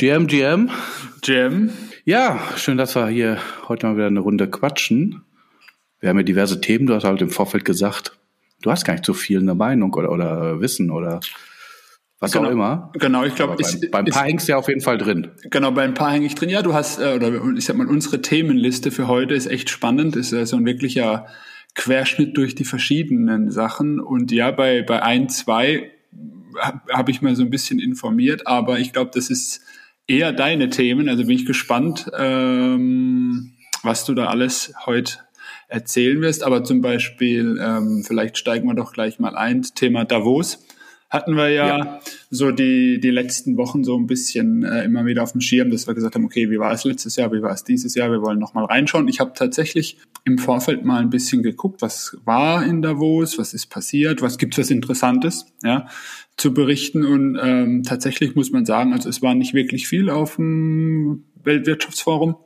GM, GM. GM. Ja, schön, dass wir hier heute mal wieder eine Runde quatschen. Wir haben ja diverse Themen. Du hast halt im Vorfeld gesagt, du hast gar nicht so viel eine Meinung oder, oder Wissen oder was genau, auch immer. Genau, ich glaube, beim, beim Paar hängst du ja auf jeden Fall drin. Genau, beim Paar häng ich drin. Ja, du hast, äh, oder ich sag mal, unsere Themenliste für heute ist echt spannend. Ist ja so ein wirklicher Querschnitt durch die verschiedenen Sachen. Und ja, bei, bei ein, zwei habe hab ich mal so ein bisschen informiert, aber ich glaube, das ist eher deine Themen. Also bin ich gespannt, ähm, was du da alles heute erzählen wirst. Aber zum Beispiel, ähm, vielleicht steigen wir doch gleich mal ein, Thema Davos hatten wir ja, ja, so die, die letzten Wochen so ein bisschen äh, immer wieder auf dem Schirm, dass wir gesagt haben, okay, wie war es letztes Jahr, wie war es dieses Jahr, wir wollen nochmal reinschauen. Ich habe tatsächlich im Vorfeld mal ein bisschen geguckt, was war in Davos, was ist passiert, was gibt's was Interessantes, ja, zu berichten. Und ähm, tatsächlich muss man sagen, also es war nicht wirklich viel auf dem Weltwirtschaftsforum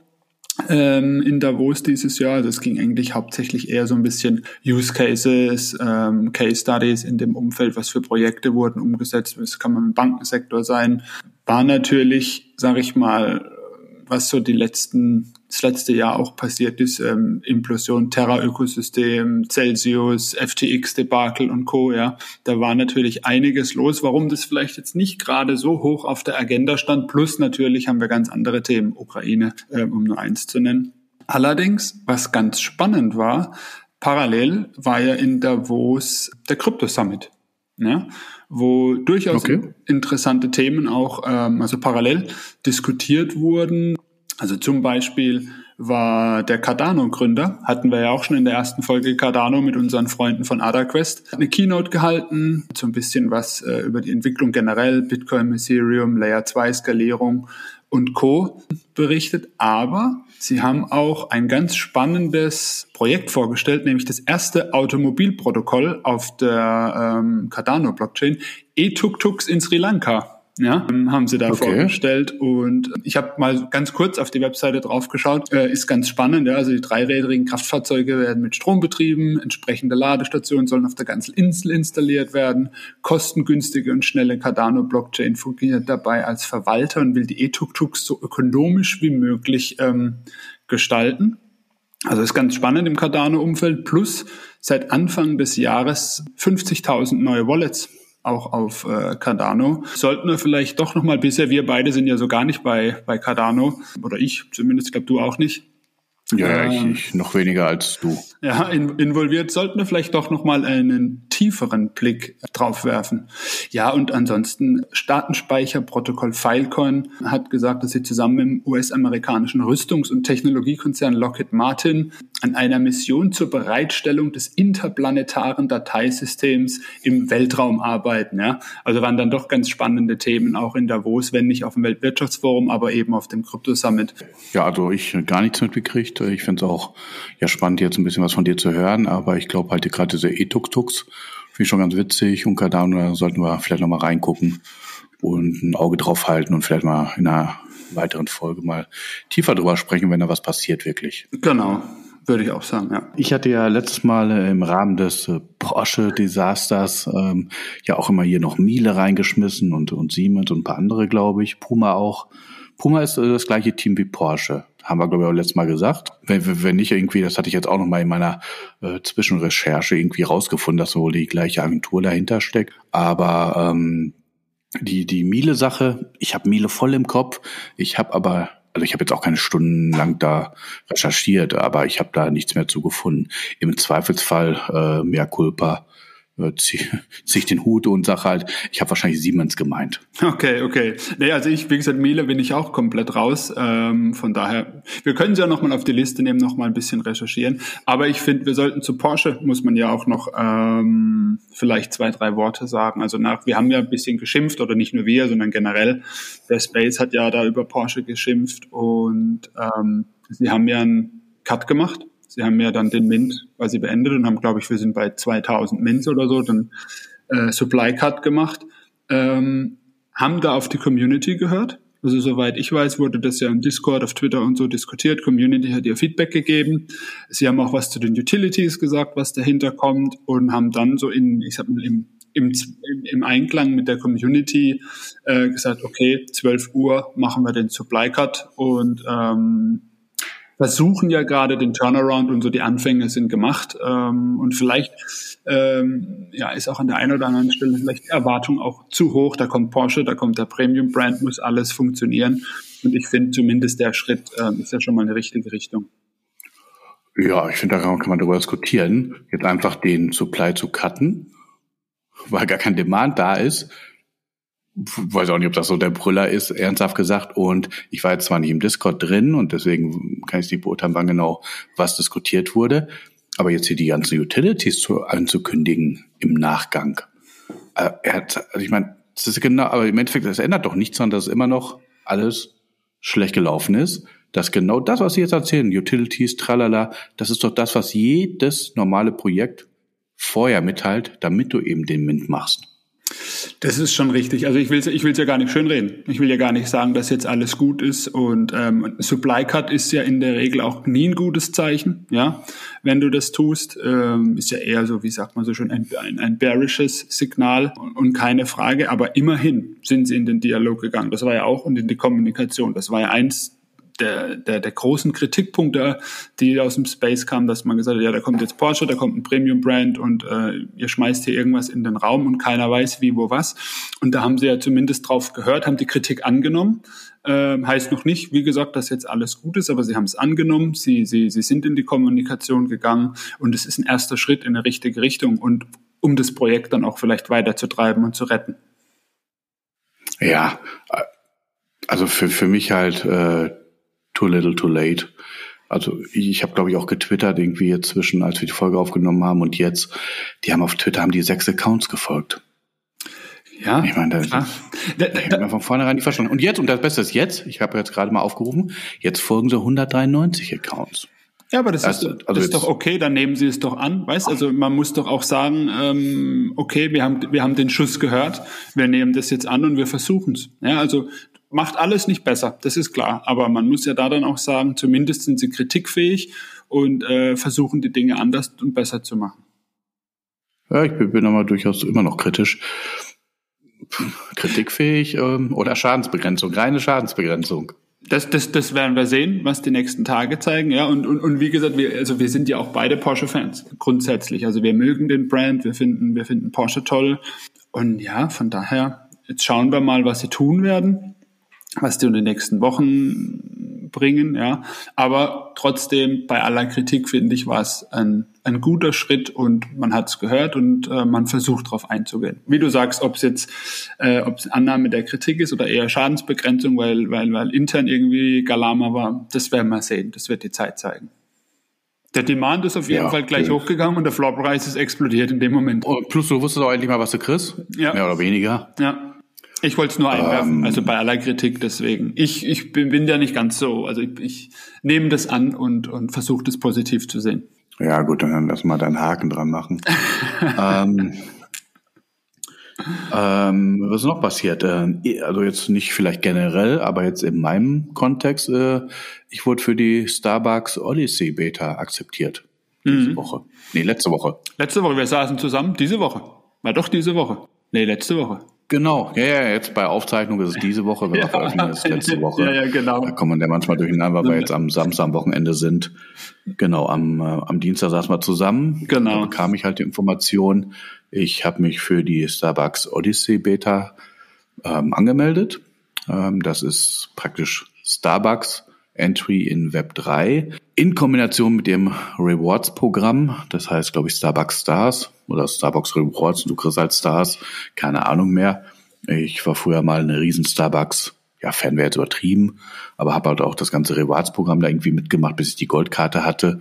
ähm, in Davos dieses Jahr. Das ging eigentlich hauptsächlich eher so ein bisschen Use Cases, ähm, Case Studies in dem Umfeld, was für Projekte wurden umgesetzt. Das kann man im Bankensektor sein. War natürlich, sage ich mal, was so die letzten das letzte Jahr auch passiert ist, ähm, Implosion, Terra-Ökosystem, Celsius, FTX-Debakel und Co., ja, da war natürlich einiges los, warum das vielleicht jetzt nicht gerade so hoch auf der Agenda stand, plus natürlich haben wir ganz andere Themen, Ukraine, äh, um nur eins zu nennen. Allerdings, was ganz spannend war, parallel war ja in Davos der Crypto Summit. Ja, wo durchaus okay. interessante Themen auch ähm, also parallel diskutiert wurden. Also zum Beispiel war der Cardano-Gründer, hatten wir ja auch schon in der ersten Folge Cardano mit unseren Freunden von AdaQuest, eine Keynote gehalten, so ein bisschen was äh, über die Entwicklung generell, Bitcoin, Ethereum, Layer 2 Skalierung und Co. berichtet. Aber sie haben auch ein ganz spannendes Projekt vorgestellt, nämlich das erste Automobilprotokoll auf der ähm, Cardano-Blockchain, E-Tuk-Tuks in Sri Lanka ja, haben sie da okay. vorgestellt. Und ich habe mal ganz kurz auf die Webseite drauf geschaut. Äh, ist ganz spannend, ja. Also die dreirädrigen Kraftfahrzeuge werden mit Strom betrieben, entsprechende Ladestationen sollen auf der ganzen Insel installiert werden. Kostengünstige und schnelle Cardano-Blockchain fungiert dabei als Verwalter und will die E-Tuk-Tuks so ökonomisch wie möglich ähm, gestalten. Also ist ganz spannend im Cardano-Umfeld. Plus seit Anfang des Jahres 50.000 neue Wallets auch auf äh, Cardano. Sollten wir vielleicht doch nochmal bisher, wir beide sind ja so gar nicht bei, bei Cardano, oder ich zumindest, ich glaube du auch nicht. Ja, ähm, ich, ich noch weniger als du. Ja, in, involviert sollten wir vielleicht doch nochmal einen tieferen Blick drauf werfen. Ja, und ansonsten Datenspeicherprotokoll Filecoin hat gesagt, dass sie zusammen mit dem US-amerikanischen Rüstungs- und Technologiekonzern Lockheed Martin an einer Mission zur Bereitstellung des interplanetaren Dateisystems im Weltraum arbeiten. Ja? Also waren dann doch ganz spannende Themen auch in Davos, wenn nicht auf dem Weltwirtschaftsforum, aber eben auf dem Crypto Summit. Ja, also ich gar nichts mitgekriegt. Ich finde es auch ja spannend, jetzt ein bisschen was von dir zu hören, aber ich glaube halt gerade diese E-Tuk-Tuks finde ich schon ganz witzig und Cardano, da sollten wir vielleicht nochmal reingucken und ein Auge drauf halten und vielleicht mal in einer weiteren Folge mal tiefer drüber sprechen, wenn da was passiert wirklich. Genau. Würde ich auch sagen, ja. Ich hatte ja letztes Mal äh, im Rahmen des äh, Porsche-Desasters ähm, ja auch immer hier noch Miele reingeschmissen und, und Siemens und ein paar andere, glaube ich. Puma auch. Puma ist äh, das gleiche Team wie Porsche. Haben wir, glaube ich, auch letztes Mal gesagt. Wenn, wenn nicht irgendwie, das hatte ich jetzt auch noch mal in meiner äh, Zwischenrecherche irgendwie rausgefunden, dass wohl die gleiche Agentur dahinter steckt. Aber ähm, die, die Miele-Sache, ich habe Miele voll im Kopf. Ich habe aber also ich habe jetzt auch keine Stunden lang da recherchiert, aber ich habe da nichts mehr zu gefunden. Im Zweifelsfall äh, mehr Culpa zieh ich den Hut und sage halt, ich habe wahrscheinlich Siemens gemeint. Okay, okay. Nee, also ich, wie gesagt, Miele bin ich auch komplett raus. Ähm, von daher, wir können sie ja nochmal auf die Liste nehmen, nochmal ein bisschen recherchieren. Aber ich finde, wir sollten zu Porsche, muss man ja auch noch ähm, vielleicht zwei, drei Worte sagen. Also nach, wir haben ja ein bisschen geschimpft, oder nicht nur wir, sondern generell. Der Space hat ja da über Porsche geschimpft und ähm, sie haben ja einen Cut gemacht Sie haben ja dann den Mint quasi beendet und haben, glaube ich, wir sind bei 2000 Mints oder so, dann äh, Supply Cut gemacht. Ähm, haben da auf die Community gehört. Also soweit ich weiß, wurde das ja im Discord, auf Twitter und so diskutiert. Community hat ihr Feedback gegeben. Sie haben auch was zu den Utilities gesagt, was dahinter kommt und haben dann so in, ich sag mal, im im, im Einklang mit der Community äh, gesagt, okay, 12 Uhr machen wir den Supply Cut und ähm, versuchen ja gerade den Turnaround und so die Anfänge sind gemacht ähm, und vielleicht ähm, ja ist auch an der einen oder anderen Stelle vielleicht die Erwartung auch zu hoch. Da kommt Porsche, da kommt der Premium Brand, muss alles funktionieren und ich finde zumindest der Schritt äh, ist ja schon mal eine richtige Richtung. Ja, ich finde, da kann man darüber diskutieren, jetzt einfach den Supply zu cutten, weil gar kein Demand da ist weiß auch nicht, ob das so der Brüller ist, ernsthaft gesagt. Und ich war jetzt zwar nicht im Discord drin und deswegen kann ich nicht beurteilen, wann genau was diskutiert wurde. Aber jetzt hier die ganzen Utilities zu, anzukündigen im Nachgang. Äh, er hat, also ich meine, das ist genau, aber im Endeffekt, das ändert doch nichts, sondern dass immer noch alles schlecht gelaufen ist. Dass genau das, was Sie jetzt erzählen, Utilities, tralala, das ist doch das, was jedes normale Projekt vorher mitteilt, damit du eben den Mint machst. Das ist schon richtig. Also ich will es ich ja gar nicht schönreden. Ich will ja gar nicht sagen, dass jetzt alles gut ist. Und ähm, Supply Cut ist ja in der Regel auch nie ein gutes Zeichen, ja. Wenn du das tust, ähm, ist ja eher so, wie sagt man so schon, ein, ein, ein bearishes Signal und, und keine Frage. Aber immerhin sind sie in den Dialog gegangen. Das war ja auch und in die Kommunikation. Das war ja eins der, der, der großen Kritikpunkte, die aus dem Space kamen, dass man gesagt hat, ja, da kommt jetzt Porsche, da kommt ein Premium-Brand und äh, ihr schmeißt hier irgendwas in den Raum und keiner weiß wie, wo, was. Und da haben sie ja zumindest drauf gehört, haben die Kritik angenommen. Ähm, heißt noch nicht, wie gesagt, dass jetzt alles gut ist, aber sie haben es angenommen, sie, sie, sie sind in die Kommunikation gegangen und es ist ein erster Schritt in eine richtige Richtung und um das Projekt dann auch vielleicht weiterzutreiben und zu retten. Ja, äh, also für, für mich halt äh, too little too late. Also ich habe, glaube ich, auch getwittert, irgendwie jetzt zwischen, als wir die Folge aufgenommen haben und jetzt, die haben auf Twitter haben die sechs Accounts gefolgt. Ja. Ich meine, da, da, da, ich habe von vornherein nicht verstanden. Und jetzt, und das Beste ist jetzt, ich habe jetzt gerade mal aufgerufen, jetzt folgen so 193 Accounts. Ja, aber das, also, ist, also ist doch okay, dann nehmen Sie es doch an, weißt? Also man muss doch auch sagen, ähm, okay, wir haben wir haben den Schuss gehört, wir nehmen das jetzt an und wir versuchen es. Ja, also macht alles nicht besser, das ist klar. Aber man muss ja da dann auch sagen, zumindest sind sie kritikfähig und äh, versuchen die Dinge anders und besser zu machen. Ja, ich bin, aber durchaus immer noch kritisch. Kritikfähig ähm, oder Schadensbegrenzung, reine Schadensbegrenzung. Das, das, das werden wir sehen, was die nächsten Tage zeigen. Ja, und, und, und wie gesagt, wir, also wir sind ja auch beide Porsche-Fans, grundsätzlich. Also wir mögen den Brand, wir finden, wir finden Porsche toll. Und ja, von daher, jetzt schauen wir mal, was sie tun werden was die in den nächsten Wochen bringen, ja. Aber trotzdem, bei aller Kritik, finde ich, war es ein, ein guter Schritt und man hat es gehört und äh, man versucht darauf einzugehen. Wie du sagst, ob es jetzt äh, ob es Annahme der Kritik ist oder eher Schadensbegrenzung, weil, weil, weil intern irgendwie Galama war, das werden wir sehen. Das wird die Zeit zeigen. Der Demand ist auf jeden ja, Fall gleich okay. hochgegangen und der Floorpreis ist explodiert in dem Moment. Plus, du wusstest auch endlich mal, was du kriegst. Ja. Mehr oder weniger. Ja. Ich wollte es nur einwerfen, ähm, also bei aller Kritik deswegen. Ich, ich bin, bin ja nicht ganz so, also ich, ich nehme das an und, und versuche das positiv zu sehen. Ja gut, dann lass mal deinen Haken dran machen. ähm, ähm, was ist noch passiert? Äh, also jetzt nicht vielleicht generell, aber jetzt in meinem Kontext, äh, ich wurde für die Starbucks Odyssey Beta akzeptiert. Diese mhm. Woche. Nee, letzte Woche. Letzte Woche, wir saßen zusammen, diese Woche. War doch diese Woche. Nee, letzte Woche. Genau, ja, ja, jetzt bei Aufzeichnung ist es diese Woche, wenn ja. veröffentlichen ist letzte Woche. Ja, ja, genau. Da kommt man ja manchmal durcheinander, weil wir jetzt am Samstag am Wochenende sind. Genau, am, äh, am Dienstag saßen wir zusammen. Genau. Da bekam ich halt die Information. Ich habe mich für die Starbucks Odyssey Beta ähm, angemeldet. Ähm, das ist praktisch Starbucks Entry in Web 3 in Kombination mit dem Rewards-Programm. Das heißt, glaube ich, Starbucks Stars oder Starbucks Rewards. Du kriegst halt Stars. Keine Ahnung mehr. Ich war früher mal eine riesen Starbucks ja, Fan wäre jetzt übertrieben, aber habe halt auch das ganze Rewards-Programm da irgendwie mitgemacht, bis ich die Goldkarte hatte.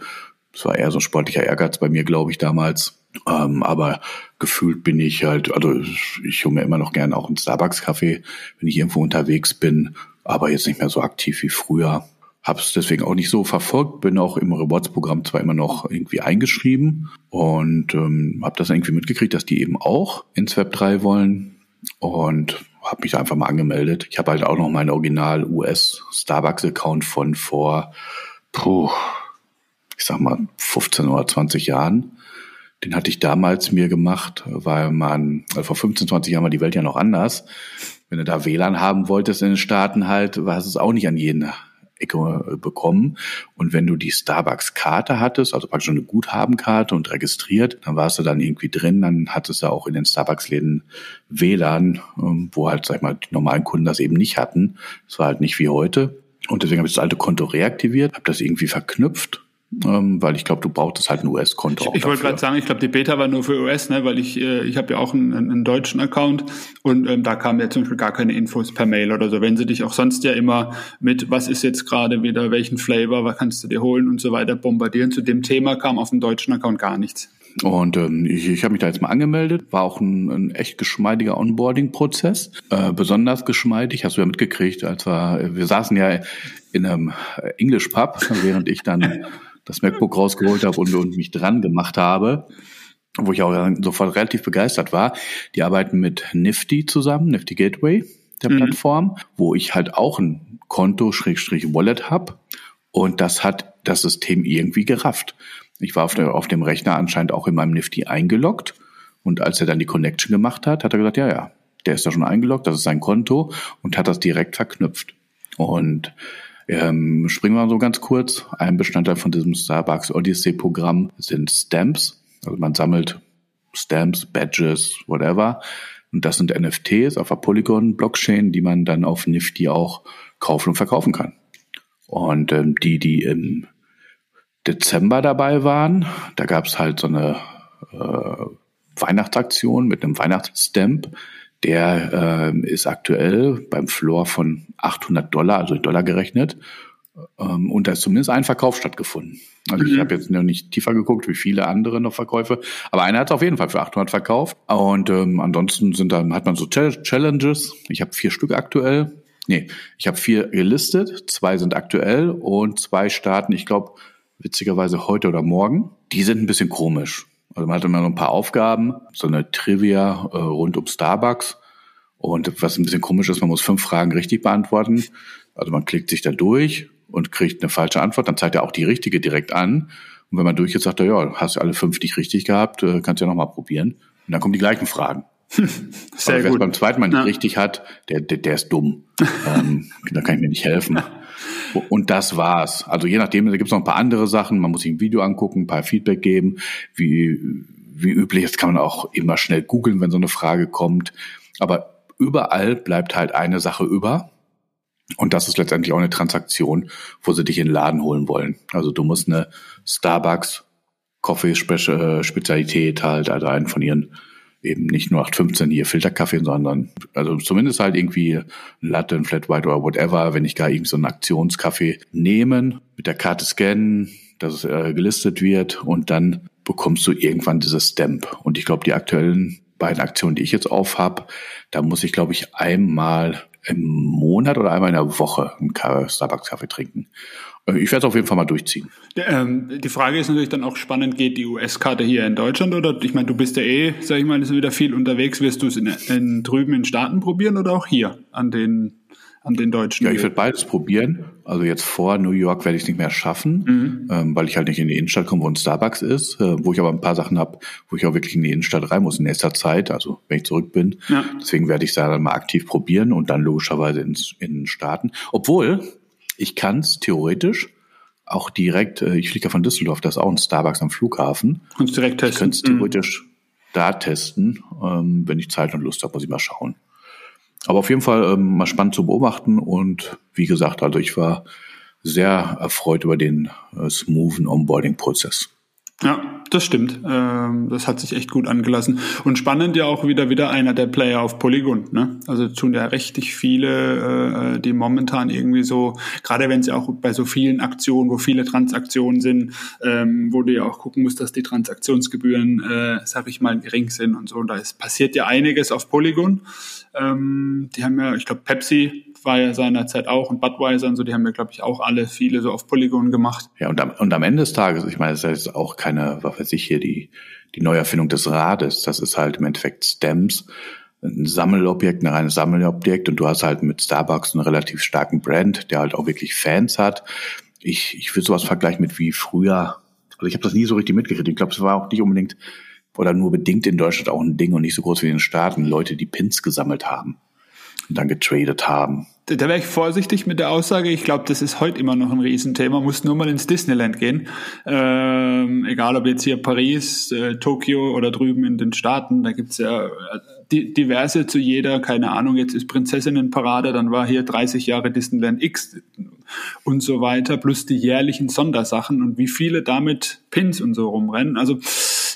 Das war eher so ein sportlicher Ehrgeiz bei mir, glaube ich, damals. Ähm, aber gefühlt bin ich halt, also ich hole mir immer noch gerne auch einen Starbucks-Kaffee, wenn ich irgendwo unterwegs bin, aber jetzt nicht mehr so aktiv wie früher. Habe es deswegen auch nicht so verfolgt, bin auch im Rewards-Programm zwar immer noch irgendwie eingeschrieben und ähm, habe das irgendwie mitgekriegt, dass die eben auch ins Web 3 wollen und habe mich einfach mal angemeldet. Ich habe halt auch noch meinen Original US Starbucks Account von vor, puh, ich sag mal 15 oder 20 Jahren. Den hatte ich damals mir gemacht, weil man, also vor 15, 20 Jahren war die Welt ja noch anders. Wenn du da WLAN haben wolltest in den Staaten halt, war es auch nicht an jeden Ecke äh, bekommen. Und wenn du die Starbucks-Karte hattest, also praktisch eine Guthabenkarte und registriert, dann warst du dann irgendwie drin, dann hattest du auch in den Starbucks-Läden WLAN, ähm, wo halt, sag ich mal, die normalen Kunden das eben nicht hatten. Das war halt nicht wie heute. Und deswegen habe ich das alte Konto reaktiviert, habe das irgendwie verknüpft ähm, weil ich glaube, du brauchtest halt ein US-Konto. Ich, ich wollte gerade sagen, ich glaube, die Beta war nur für US, ne, weil ich äh, ich habe ja auch einen, einen deutschen Account und ähm, da kamen ja zum Beispiel gar keine Infos per Mail oder so. Wenn sie dich auch sonst ja immer mit, was ist jetzt gerade wieder, welchen Flavor, was kannst du dir holen und so weiter bombardieren. Zu dem Thema kam auf dem deutschen Account gar nichts. Und ähm, ich, ich habe mich da jetzt mal angemeldet, war auch ein, ein echt geschmeidiger Onboarding-Prozess, äh, besonders geschmeidig, hast du ja mitgekriegt, als wir, wir saßen ja in einem English Pub, während ich dann das MacBook rausgeholt habe und, und mich dran gemacht habe, wo ich auch sofort relativ begeistert war. Die arbeiten mit Nifty zusammen, Nifty Gateway, der mhm. Plattform, wo ich halt auch ein Konto Schrägstrich Wallet habe und das hat das System irgendwie gerafft. Ich war auf, der, auf dem Rechner anscheinend auch in meinem Nifty eingeloggt und als er dann die Connection gemacht hat, hat er gesagt, ja, ja, der ist da schon eingeloggt, das ist sein Konto und hat das direkt verknüpft. Und ähm, springen wir mal so ganz kurz. Ein Bestandteil von diesem Starbucks Odyssey-Programm sind Stamps. Also man sammelt Stamps, Badges, whatever. Und das sind NFTs auf der Polygon-Blockchain, die man dann auf Nifty auch kaufen und verkaufen kann. Und ähm, die, die im Dezember dabei waren, da gab es halt so eine äh, Weihnachtsaktion mit einem Weihnachtsstamp. Der äh, ist aktuell beim Floor von 800 Dollar, also in Dollar gerechnet. Ähm, und da ist zumindest ein Verkauf stattgefunden. Also mhm. ich habe jetzt noch nicht tiefer geguckt, wie viele andere noch Verkäufe, aber einer hat es auf jeden Fall für 800 verkauft. Und ähm, ansonsten sind dann hat man so Challenges. Ich habe vier Stück aktuell. Nee, ich habe vier gelistet, zwei sind aktuell und zwei starten, ich glaube, witzigerweise heute oder morgen. Die sind ein bisschen komisch. Also man hat immer so ein paar Aufgaben, so eine Trivia äh, rund um Starbucks. Und was ein bisschen komisch ist, man muss fünf Fragen richtig beantworten. Also man klickt sich da durch und kriegt eine falsche Antwort, dann zeigt er auch die richtige direkt an. Und wenn man durch ist, sagt er, ja, hast du alle fünf nicht richtig gehabt, äh, kannst du ja nochmal probieren. Und dann kommen die gleichen Fragen. Sehr Aber wer es beim zweiten Mal nicht ja. richtig hat, der, der, der ist dumm. ähm, da kann ich mir nicht helfen. Und das war's. Also je nachdem, da gibt's noch ein paar andere Sachen. Man muss sich ein Video angucken, ein paar Feedback geben. Wie, wie üblich, das kann man auch immer schnell googeln, wenn so eine Frage kommt. Aber überall bleibt halt eine Sache über. Und das ist letztendlich auch eine Transaktion, wo sie dich in den Laden holen wollen. Also du musst eine Starbucks Coffee Spezialität halt, also einen von ihren eben nicht nur 815 hier Filterkaffee, sondern also zumindest halt irgendwie Latte, ein Flat White oder whatever, wenn ich gar irgend so einen Aktionskaffee nehmen, mit der Karte scannen, dass es äh, gelistet wird und dann bekommst du irgendwann dieses Stamp. Und ich glaube, die aktuellen beiden Aktionen, die ich jetzt auf habe, da muss ich, glaube ich, einmal im Monat oder einmal in der Woche einen Starbucks-Kaffee trinken. Äh, ich werde es auf jeden Fall mal durchziehen. Ähm, die Frage ist natürlich dann auch spannend, geht die US-Karte hier in Deutschland oder ich meine, du bist ja eh, sag ich mal, ist wieder viel unterwegs. Wirst du es in, in, drüben in Staaten probieren oder auch hier an den an den deutschen? Ja, ich werde beides probieren. Also jetzt vor New York werde ich es nicht mehr schaffen, mhm. ähm, weil ich halt nicht in die Innenstadt komme, wo ein Starbucks ist, äh, wo ich aber ein paar Sachen habe, wo ich auch wirklich in die Innenstadt rein muss in nächster Zeit, also wenn ich zurück bin. Ja. Deswegen werde ich es da dann mal aktiv probieren und dann logischerweise ins, in den Staaten. Obwohl, ich kann es theoretisch auch direkt, äh, ich fliege ja von Düsseldorf, da ist auch ein Starbucks am Flughafen. Kannst direkt testen. Ich könnte es theoretisch mhm. da testen, ähm, wenn ich Zeit und Lust habe, muss ich mal schauen. Aber auf jeden Fall ähm, mal spannend zu beobachten und wie gesagt, also ich war sehr erfreut über den äh, smoothen Onboarding-Prozess. Ja, das stimmt. Ähm, das hat sich echt gut angelassen. Und spannend ja auch wieder wieder einer der Player auf Polygon. Ne? Also tun ja richtig viele, äh, die momentan irgendwie so, gerade wenn sie auch bei so vielen Aktionen, wo viele Transaktionen sind, ähm, wo du ja auch gucken musst, dass die Transaktionsgebühren, äh, sag ich mal, gering sind und so. Und da ist, passiert ja einiges auf Polygon. Ähm, die haben ja, ich glaube, Pepsi war ja seinerzeit auch und Budweiser und so, die haben ja, glaube ich, auch alle viele so auf Polygon gemacht. Ja, und am, und am Ende des Tages, ich meine, es ist auch keine, was weiß ich hier, die, die Neuerfindung des Rades. Das ist halt im Endeffekt Stems, ein Sammelobjekt, ein reines Sammelobjekt und du hast halt mit Starbucks einen relativ starken Brand, der halt auch wirklich Fans hat. Ich, ich würde sowas vergleichen mit wie früher, also ich habe das nie so richtig mitgekriegt. Ich glaube, es war auch nicht unbedingt oder nur bedingt in Deutschland auch ein Ding und nicht so groß wie in den Staaten. Leute, die Pins gesammelt haben und dann getradet haben. Da wäre ich vorsichtig mit der Aussage. Ich glaube, das ist heute immer noch ein Riesenthema. Muss nur mal ins Disneyland gehen. Ähm, egal ob jetzt hier Paris, äh, Tokio oder drüben in den Staaten. Da gibt's ja äh, die, diverse zu jeder, keine Ahnung, jetzt ist Prinzessinnenparade, dann war hier 30 Jahre Disneyland X und so weiter, plus die jährlichen Sondersachen und wie viele damit Pins und so rumrennen. Also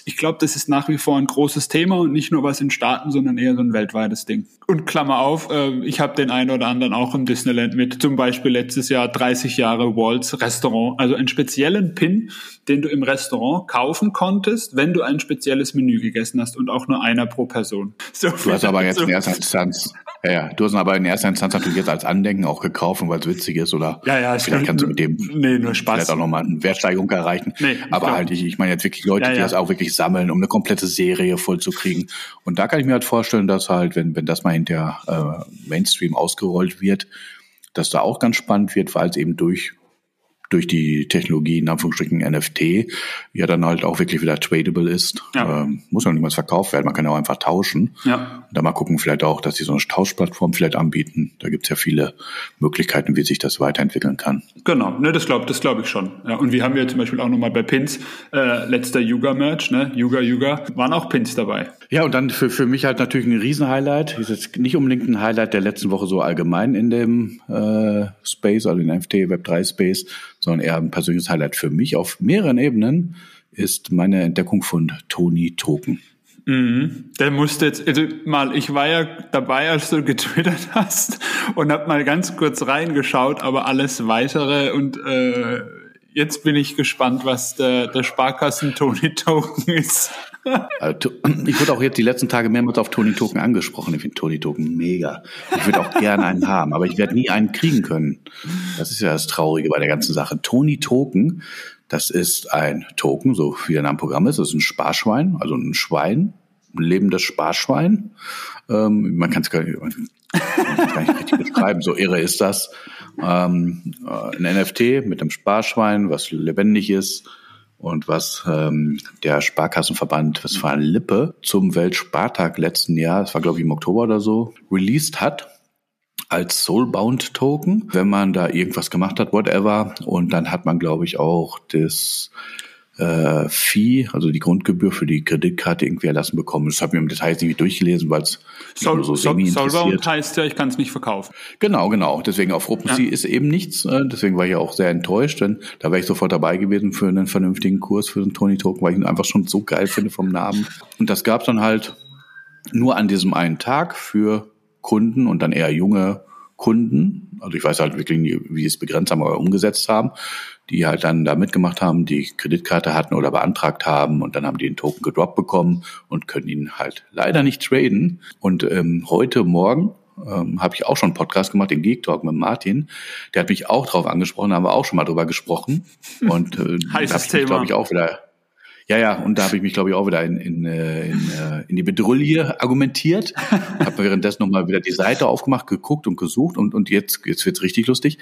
ich glaube, das ist nach wie vor ein großes Thema und nicht nur was in Staaten, sondern eher so ein weltweites Ding. Und Klammer auf, äh, ich habe den einen oder anderen auch im Disneyland mit, zum Beispiel letztes Jahr 30 Jahre Walt's Restaurant, also einen speziellen Pin, den du im Restaurant kaufen konntest, wenn du ein spezielles Menü gegessen hast und auch nur einer pro Person. So du hast aber jetzt in erster Instanz ja, ja, du hast aber in erster Instanz natürlich jetzt als Andenken auch gekauft, weil es witzig ist oder ja, ja, vielleicht kannst du mit dem nee, nur Spaß. vielleicht auch nochmal eine Wertsteigerung erreichen. Nee, aber halt, ich, ich meine jetzt wirklich Leute, ja, die das auch wirklich sammeln, um eine komplette Serie voll zu kriegen. Und da kann ich mir halt vorstellen, dass halt, wenn, wenn das mal hinter äh, Mainstream ausgerollt wird, dass da auch ganz spannend wird, weil es eben durch durch die Technologie, in Anführungsstrichen NFT, ja dann halt auch wirklich wieder tradable ist. Ja. Ähm, muss ja niemals verkauft werden, man kann ja auch einfach tauschen. Ja. Da mal gucken vielleicht auch, dass sie so eine Tauschplattform vielleicht anbieten. Da gibt's ja viele Möglichkeiten, wie sich das weiterentwickeln kann. Genau, ne, das glaube das glaub ich schon. Ja, und wir haben ja zum Beispiel auch nochmal bei Pins, äh, letzter Yuga-Merch, ne? Yuga Yuga, waren auch Pins dabei. Ja, und dann für, für mich halt natürlich ein Riesenhighlight. Ist jetzt nicht unbedingt ein Highlight der letzten Woche so allgemein in dem äh, Space, also in NFT Web 3 Space, sondern eher ein persönliches Highlight für mich auf mehreren Ebenen ist meine Entdeckung von Tony Token. Mhm. Der musste jetzt, also mal, ich war ja dabei, als du getwittert hast und hab mal ganz kurz reingeschaut, aber alles weitere und äh, jetzt bin ich gespannt, was der, der Sparkassen Tony Token ist. Also, ich wurde auch jetzt die letzten Tage mehrmals auf Tony Token angesprochen. Ich finde Tony Token mega. Ich würde auch gerne einen haben, aber ich werde nie einen kriegen können. Das ist ja das Traurige bei der ganzen Sache. Tony Token, das ist ein Token, so wie der Name Programm ist. Das ist ein Sparschwein, also ein Schwein, ein lebendes Sparschwein. Ähm, man kann es gar, gar, nicht richtig beschreiben. So irre ist das. Ähm, äh, ein NFT mit einem Sparschwein, was lebendig ist und was ähm, der Sparkassenverband Westfalen-Lippe zum Weltspartag letzten Jahr, das war glaube ich im Oktober oder so, released hat als Soulbound Token, wenn man da irgendwas gemacht hat, whatever. Und dann hat man, glaube ich, auch das äh, Fee, also die Grundgebühr für die Kreditkarte irgendwie erlassen bekommen. Das habe ich im Detail nicht durchgelesen, weil es Soul, so semi interessiert. Soulbound heißt ja, ich kann es nicht verkaufen. Genau, genau. Deswegen auf OpenSea ja. ist eben nichts. Äh, deswegen war ich auch sehr enttäuscht, denn da wäre ich sofort dabei gewesen für einen vernünftigen Kurs für den Tony Token, weil ich ihn einfach schon so geil finde vom Namen. Und das gab es dann halt nur an diesem einen Tag für Kunden und dann eher junge Kunden. Also ich weiß halt wirklich nie, wie sie es begrenzt haben oder umgesetzt haben die halt dann da mitgemacht haben, die Kreditkarte hatten oder beantragt haben und dann haben die den Token gedroppt bekommen und können ihn halt leider nicht traden. Und ähm, heute Morgen ähm, habe ich auch schon einen Podcast gemacht, den Geek Talk mit Martin. Der hat mich auch drauf angesprochen, da haben wir auch schon mal drüber gesprochen. Und äh, Heißes Thema. glaube ich, auch wieder ja, ja, und da habe ich mich, glaube ich, auch wieder in, in, äh, in, äh, in die Bedrulle argumentiert. habe währenddessen nochmal wieder die Seite aufgemacht, geguckt und gesucht und, und jetzt, jetzt wird's richtig lustig.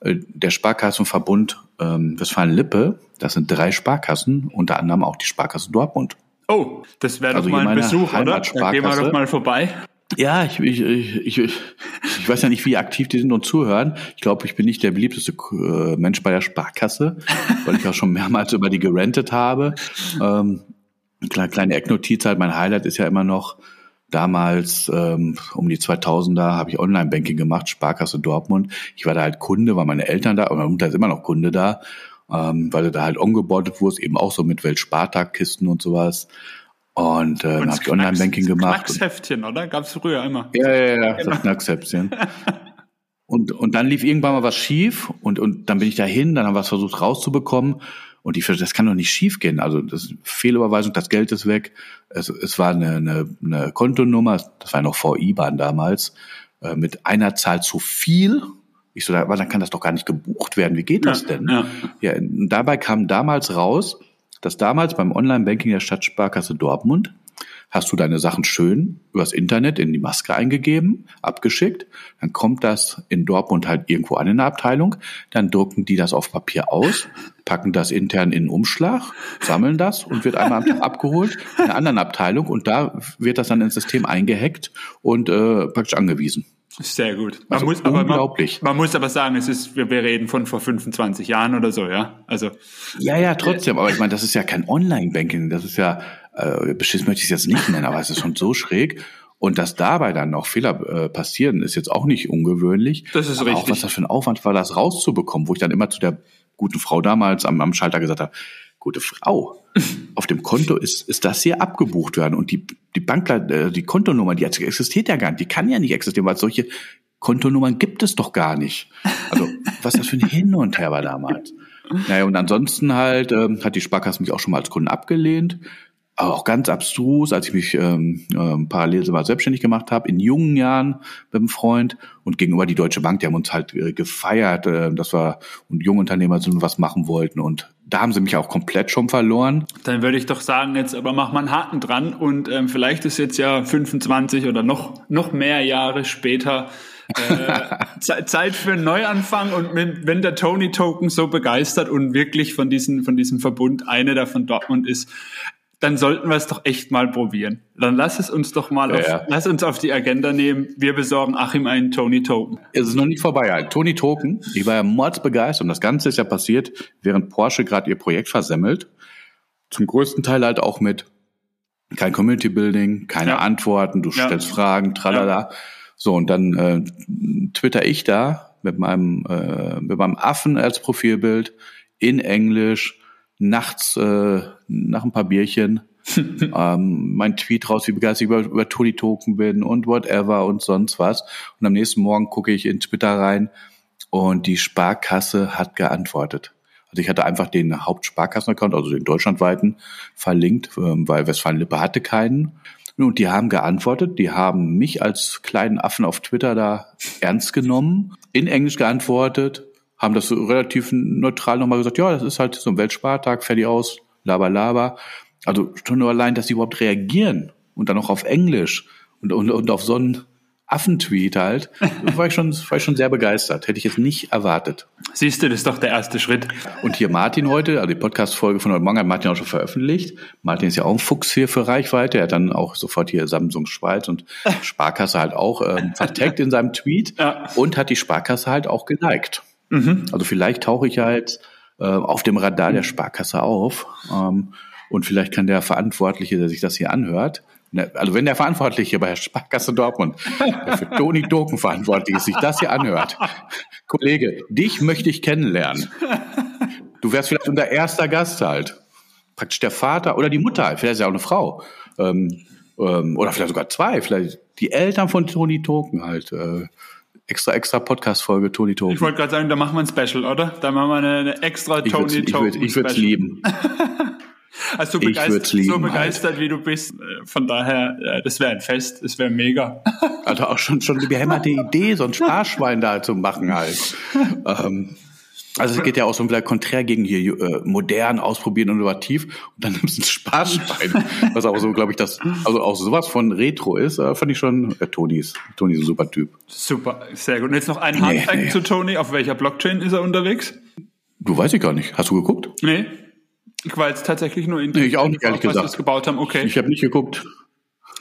Äh, der Sparkassenverbund ähm, Westfalen-Lippe, das sind drei Sparkassen, unter anderem auch die Sparkasse Dortmund. Oh, das wäre also doch mal ein Besuch, oder? Da gehen wir doch mal vorbei. Ja, ich, ich, ich, ich, ich weiß ja nicht, wie aktiv die sind und zuhören. Ich glaube, ich bin nicht der beliebteste äh, Mensch bei der Sparkasse, weil ich auch schon mehrmals über die gerentet habe. Ähm, kleine, kleine Ecknotiz halt, mein Highlight ist ja immer noch, damals ähm, um die 2000er habe ich Online-Banking gemacht, Sparkasse Dortmund. Ich war da halt Kunde, weil meine Eltern da, und meine Mutter ist immer noch Kunde da, ähm, weil du da halt ongeboardet wurdest, eben auch so mit Weltspartag-Kisten und sowas. Und äh, dann habe ich Online-Banking gemacht. Knacksheftchen, oder? Gab's früher immer. Ja, ja, ja, genau. das Knacksheftchen. und, und dann lief irgendwann mal was schief und, und dann bin ich dahin, dann haben wir es versucht rauszubekommen und ich das kann doch nicht schief gehen. Also das Fehlüberweisung, das Geld ist weg. Es, es war eine, eine, eine Kontonummer, das war noch vor IBAN damals, äh, mit einer Zahl zu viel. Ich so, aber dann kann das doch gar nicht gebucht werden. Wie geht das denn? Ja, ja. ja dabei kam damals raus, dass damals beim Online-Banking der Stadtsparkasse Dortmund hast du deine Sachen schön übers Internet in die Maske eingegeben, abgeschickt, dann kommt das in Dortmund halt irgendwo an in der Abteilung, dann drucken die das auf Papier aus, packen das intern in einen Umschlag, sammeln das und wird einmal am Tag abgeholt in einer anderen Abteilung und da wird das dann ins System eingehackt und äh, praktisch angewiesen. Sehr gut. Man also muss, unglaublich. Aber man, man, muss aber sagen, es ist, wir, wir reden von vor 25 Jahren oder so, ja. Also. Ja, ja, trotzdem. Aber ich meine, das ist ja kein Online-Banking. Das ist ja, äh, beschiss möchte ich es jetzt nicht nennen, aber es ist schon so schräg. Und dass dabei dann noch Fehler äh, passieren, ist jetzt auch nicht ungewöhnlich. Das ist aber richtig. Auch was das für ein Aufwand war, das rauszubekommen, wo ich dann immer zu der guten Frau damals am, am Schalter gesagt habe, gute Frau, auf dem Konto ist, ist das hier abgebucht werden und die, die Bank, äh, die Kontonummer, die existiert ja gar nicht, die kann ja nicht existieren, weil solche Kontonummern gibt es doch gar nicht. Also, was das für ein Hin und Her war damals. Naja, und ansonsten halt, ähm, hat die Sparkasse mich auch schon mal als Kunden abgelehnt. Aber auch ganz abstrus, als ich mich ähm, ähm, parallel mal selbstständig gemacht habe, in jungen Jahren mit einem Freund und gegenüber die Deutsche Bank, die haben uns halt äh, gefeiert, äh, dass wir und junge Unternehmer sind und was machen wollten und da haben sie mich auch komplett schon verloren. Dann würde ich doch sagen, jetzt aber mach mal einen Haken dran und ähm, vielleicht ist jetzt ja 25 oder noch, noch mehr Jahre später äh, Zeit für einen Neuanfang und wenn der Tony Token so begeistert und wirklich von diesem, von diesem Verbund eine davon Dortmund ist, dann sollten wir es doch echt mal probieren. Dann lass es uns doch mal, auf, ja. lass uns auf die Agenda nehmen. Wir besorgen Achim einen Tony Token. Es ist noch nicht vorbei. Halt. Tony Token, ich war ja mordsbegeistert und das Ganze ist ja passiert, während Porsche gerade ihr Projekt versemmelt. Zum größten Teil halt auch mit kein Community Building, keine ja. Antworten, du ja. stellst Fragen, tralala. So, und dann äh, twitter ich da mit meinem, äh, mit meinem Affen als Profilbild in Englisch nachts äh, nach ein paar Bierchen ähm, mein Tweet raus, wie begeistert ich über, über Tony Token bin und whatever und sonst was. Und am nächsten Morgen gucke ich in Twitter rein und die Sparkasse hat geantwortet. Also ich hatte einfach den Hauptsparkassen-Account, also den deutschlandweiten, verlinkt, ähm, weil Westfalen-Lippe hatte keinen. Und die haben geantwortet, die haben mich als kleinen Affen auf Twitter da ernst genommen, in Englisch geantwortet, haben das so relativ neutral nochmal gesagt, ja, das ist halt so ein Weltspartag, fertig aus, laber, laber. Also schon nur allein, dass sie überhaupt reagieren und dann auch auf Englisch und, und, und auf so einen Affentweet halt, war ich, schon, war ich schon sehr begeistert. Hätte ich jetzt nicht erwartet. Siehst du, das ist doch der erste Schritt. Und hier Martin heute, also die Podcast-Folge von heute Morgen hat Martin auch schon veröffentlicht. Martin ist ja auch ein Fuchs hier für Reichweite. Er hat dann auch sofort hier Samsung Schweiz und Sparkasse halt auch ähm, verteckt in seinem Tweet ja. und hat die Sparkasse halt auch geliked. Mhm. Also vielleicht tauche ich halt äh, auf dem Radar der Sparkasse auf ähm, und vielleicht kann der Verantwortliche, der sich das hier anhört, ne, also wenn der Verantwortliche bei der Sparkasse Dortmund, der für Toni Doken verantwortlich ist, sich das hier anhört, Kollege, dich möchte ich kennenlernen. Du wärst vielleicht unser erster Gast halt. Praktisch der Vater oder die Mutter, vielleicht ist ja auch eine Frau. Ähm, ähm, oder vielleicht sogar zwei, vielleicht die Eltern von Toni Token halt. Äh, extra, extra Podcast-Folge Tony Token. Ich wollte gerade sagen, da machen wir ein Special, oder? Da machen wir eine, eine extra Tony Token. Ich würde es lieben. Also so begeistert, lieben, so begeistert halt. wie du bist. Äh, von daher, äh, das wäre ein Fest, das wäre mega. Also auch schon schon die behämmerte Idee, so ein Sparschwein da zu machen halt. ähm, also es geht ja auch so vielleicht konträr gegen hier äh, modern, ausprobieren, innovativ und dann nimmst du ein Sparschwein, was auch so, glaube ich, das also auch sowas von Retro ist, äh, fand ich schon. Äh, Toni ist Toni ist ein super Typ. Super, sehr gut. Und jetzt noch ein Handfact nee, nee. zu Toni. Auf welcher Blockchain ist er unterwegs? Du weiß ich gar nicht. Hast du geguckt? Nee. Ich war jetzt tatsächlich nur in nee, ich auch nicht ehrlich gesagt. Was gebaut haben. Okay. Ich habe nicht geguckt.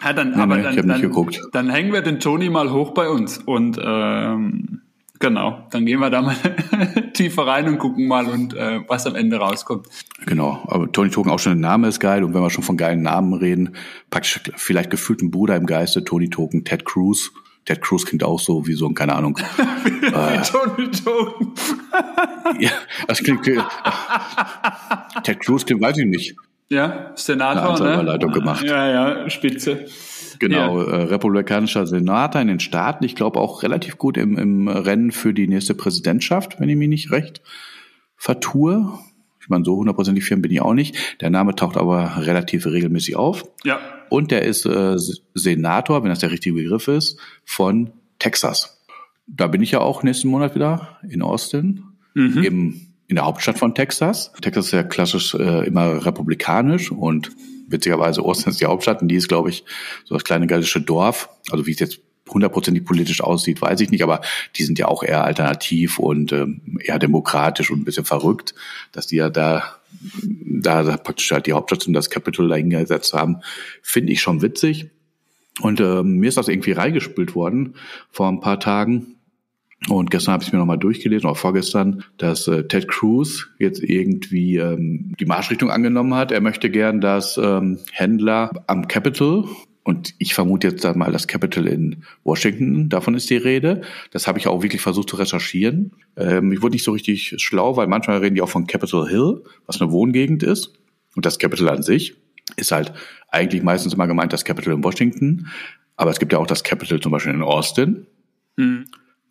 Ja, dann, nee, aber dann, dann, dann, hängen wir den Toni mal hoch bei uns und ähm, Genau, dann gehen wir da mal tiefer rein und gucken mal und äh, was am Ende rauskommt. Genau, aber Tony Token auch schon der Name ist geil und wenn wir schon von geilen Namen reden, praktisch vielleicht gefühlt ein Bruder im Geiste, Tony Token, Ted Cruz. Ted Cruz klingt auch so wie so ein, keine Ahnung. wie, äh, Tony Token. ja, das klingt, äh, Ted Cruz klingt, weiß ich nicht. Ja, Senator, Eine ne? gemacht. Ja, ja, spitze. Genau, ja. äh, republikanischer Senator in den Staaten. Ich glaube auch relativ gut im, im Rennen für die nächste Präsidentschaft, wenn ich mich nicht recht vertue. Ich meine, so hundertprozentig firm bin ich auch nicht. Der Name taucht aber relativ regelmäßig auf. Ja. Und der ist äh, Senator, wenn das der richtige Begriff ist, von Texas. Da bin ich ja auch nächsten Monat wieder in Austin, mhm. im, in der Hauptstadt von Texas. Texas ist ja klassisch äh, immer republikanisch und Witzigerweise Austin ist die Hauptstadt und die ist, glaube ich, so das kleine gallische Dorf. Also wie es jetzt hundertprozentig politisch aussieht, weiß ich nicht, aber die sind ja auch eher alternativ und ähm, eher demokratisch und ein bisschen verrückt, dass die ja da da praktisch halt die Hauptstadt und das Capitol dahingesetzt haben, finde ich schon witzig. Und äh, mir ist das irgendwie reingespült worden vor ein paar Tagen. Und gestern habe ich mir nochmal durchgelesen, auch vorgestern, dass äh, Ted Cruz jetzt irgendwie ähm, die Marschrichtung angenommen hat. Er möchte gern, dass ähm, Händler am Capitol und ich vermute jetzt mal das Capitol in Washington, davon ist die Rede. Das habe ich auch wirklich versucht zu recherchieren. Ähm, ich wurde nicht so richtig schlau, weil manchmal reden die auch von Capitol Hill, was eine Wohngegend ist. Und das Capitol an sich ist halt eigentlich meistens immer gemeint das Capitol in Washington. Aber es gibt ja auch das Capitol zum Beispiel in Austin. Mhm.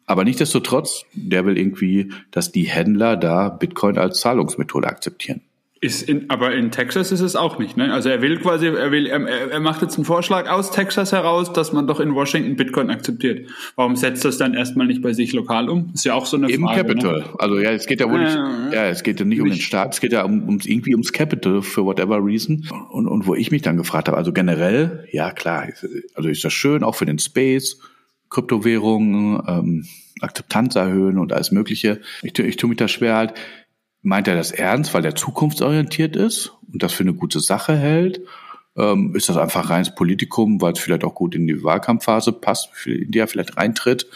Aber nichtsdestotrotz, der will irgendwie, dass die Händler da Bitcoin als Zahlungsmethode akzeptieren. Ist in, aber in Texas ist es auch nicht. Ne? Also er will quasi, er will, er, er macht jetzt einen Vorschlag aus Texas heraus, dass man doch in Washington Bitcoin akzeptiert. Warum setzt das dann erstmal nicht bei sich lokal um? Ist ja auch so eine Im Frage. Im Capital. Ne? Also ja, es geht ja wohl nicht, ja, ja es geht ja nicht, nicht um den Staat, es geht ja um, ums irgendwie ums Capital für whatever reason. Und, und wo ich mich dann gefragt habe, also generell, ja klar, also ist das schön auch für den Space, Kryptowährungen, ähm, Akzeptanz erhöhen und alles Mögliche. Ich, ich tue mich da schwer halt Meint er das ernst, weil er zukunftsorientiert ist und das für eine gute Sache hält? Ähm, ist das einfach reines Politikum, weil es vielleicht auch gut in die Wahlkampfphase passt, in die er vielleicht reintritt?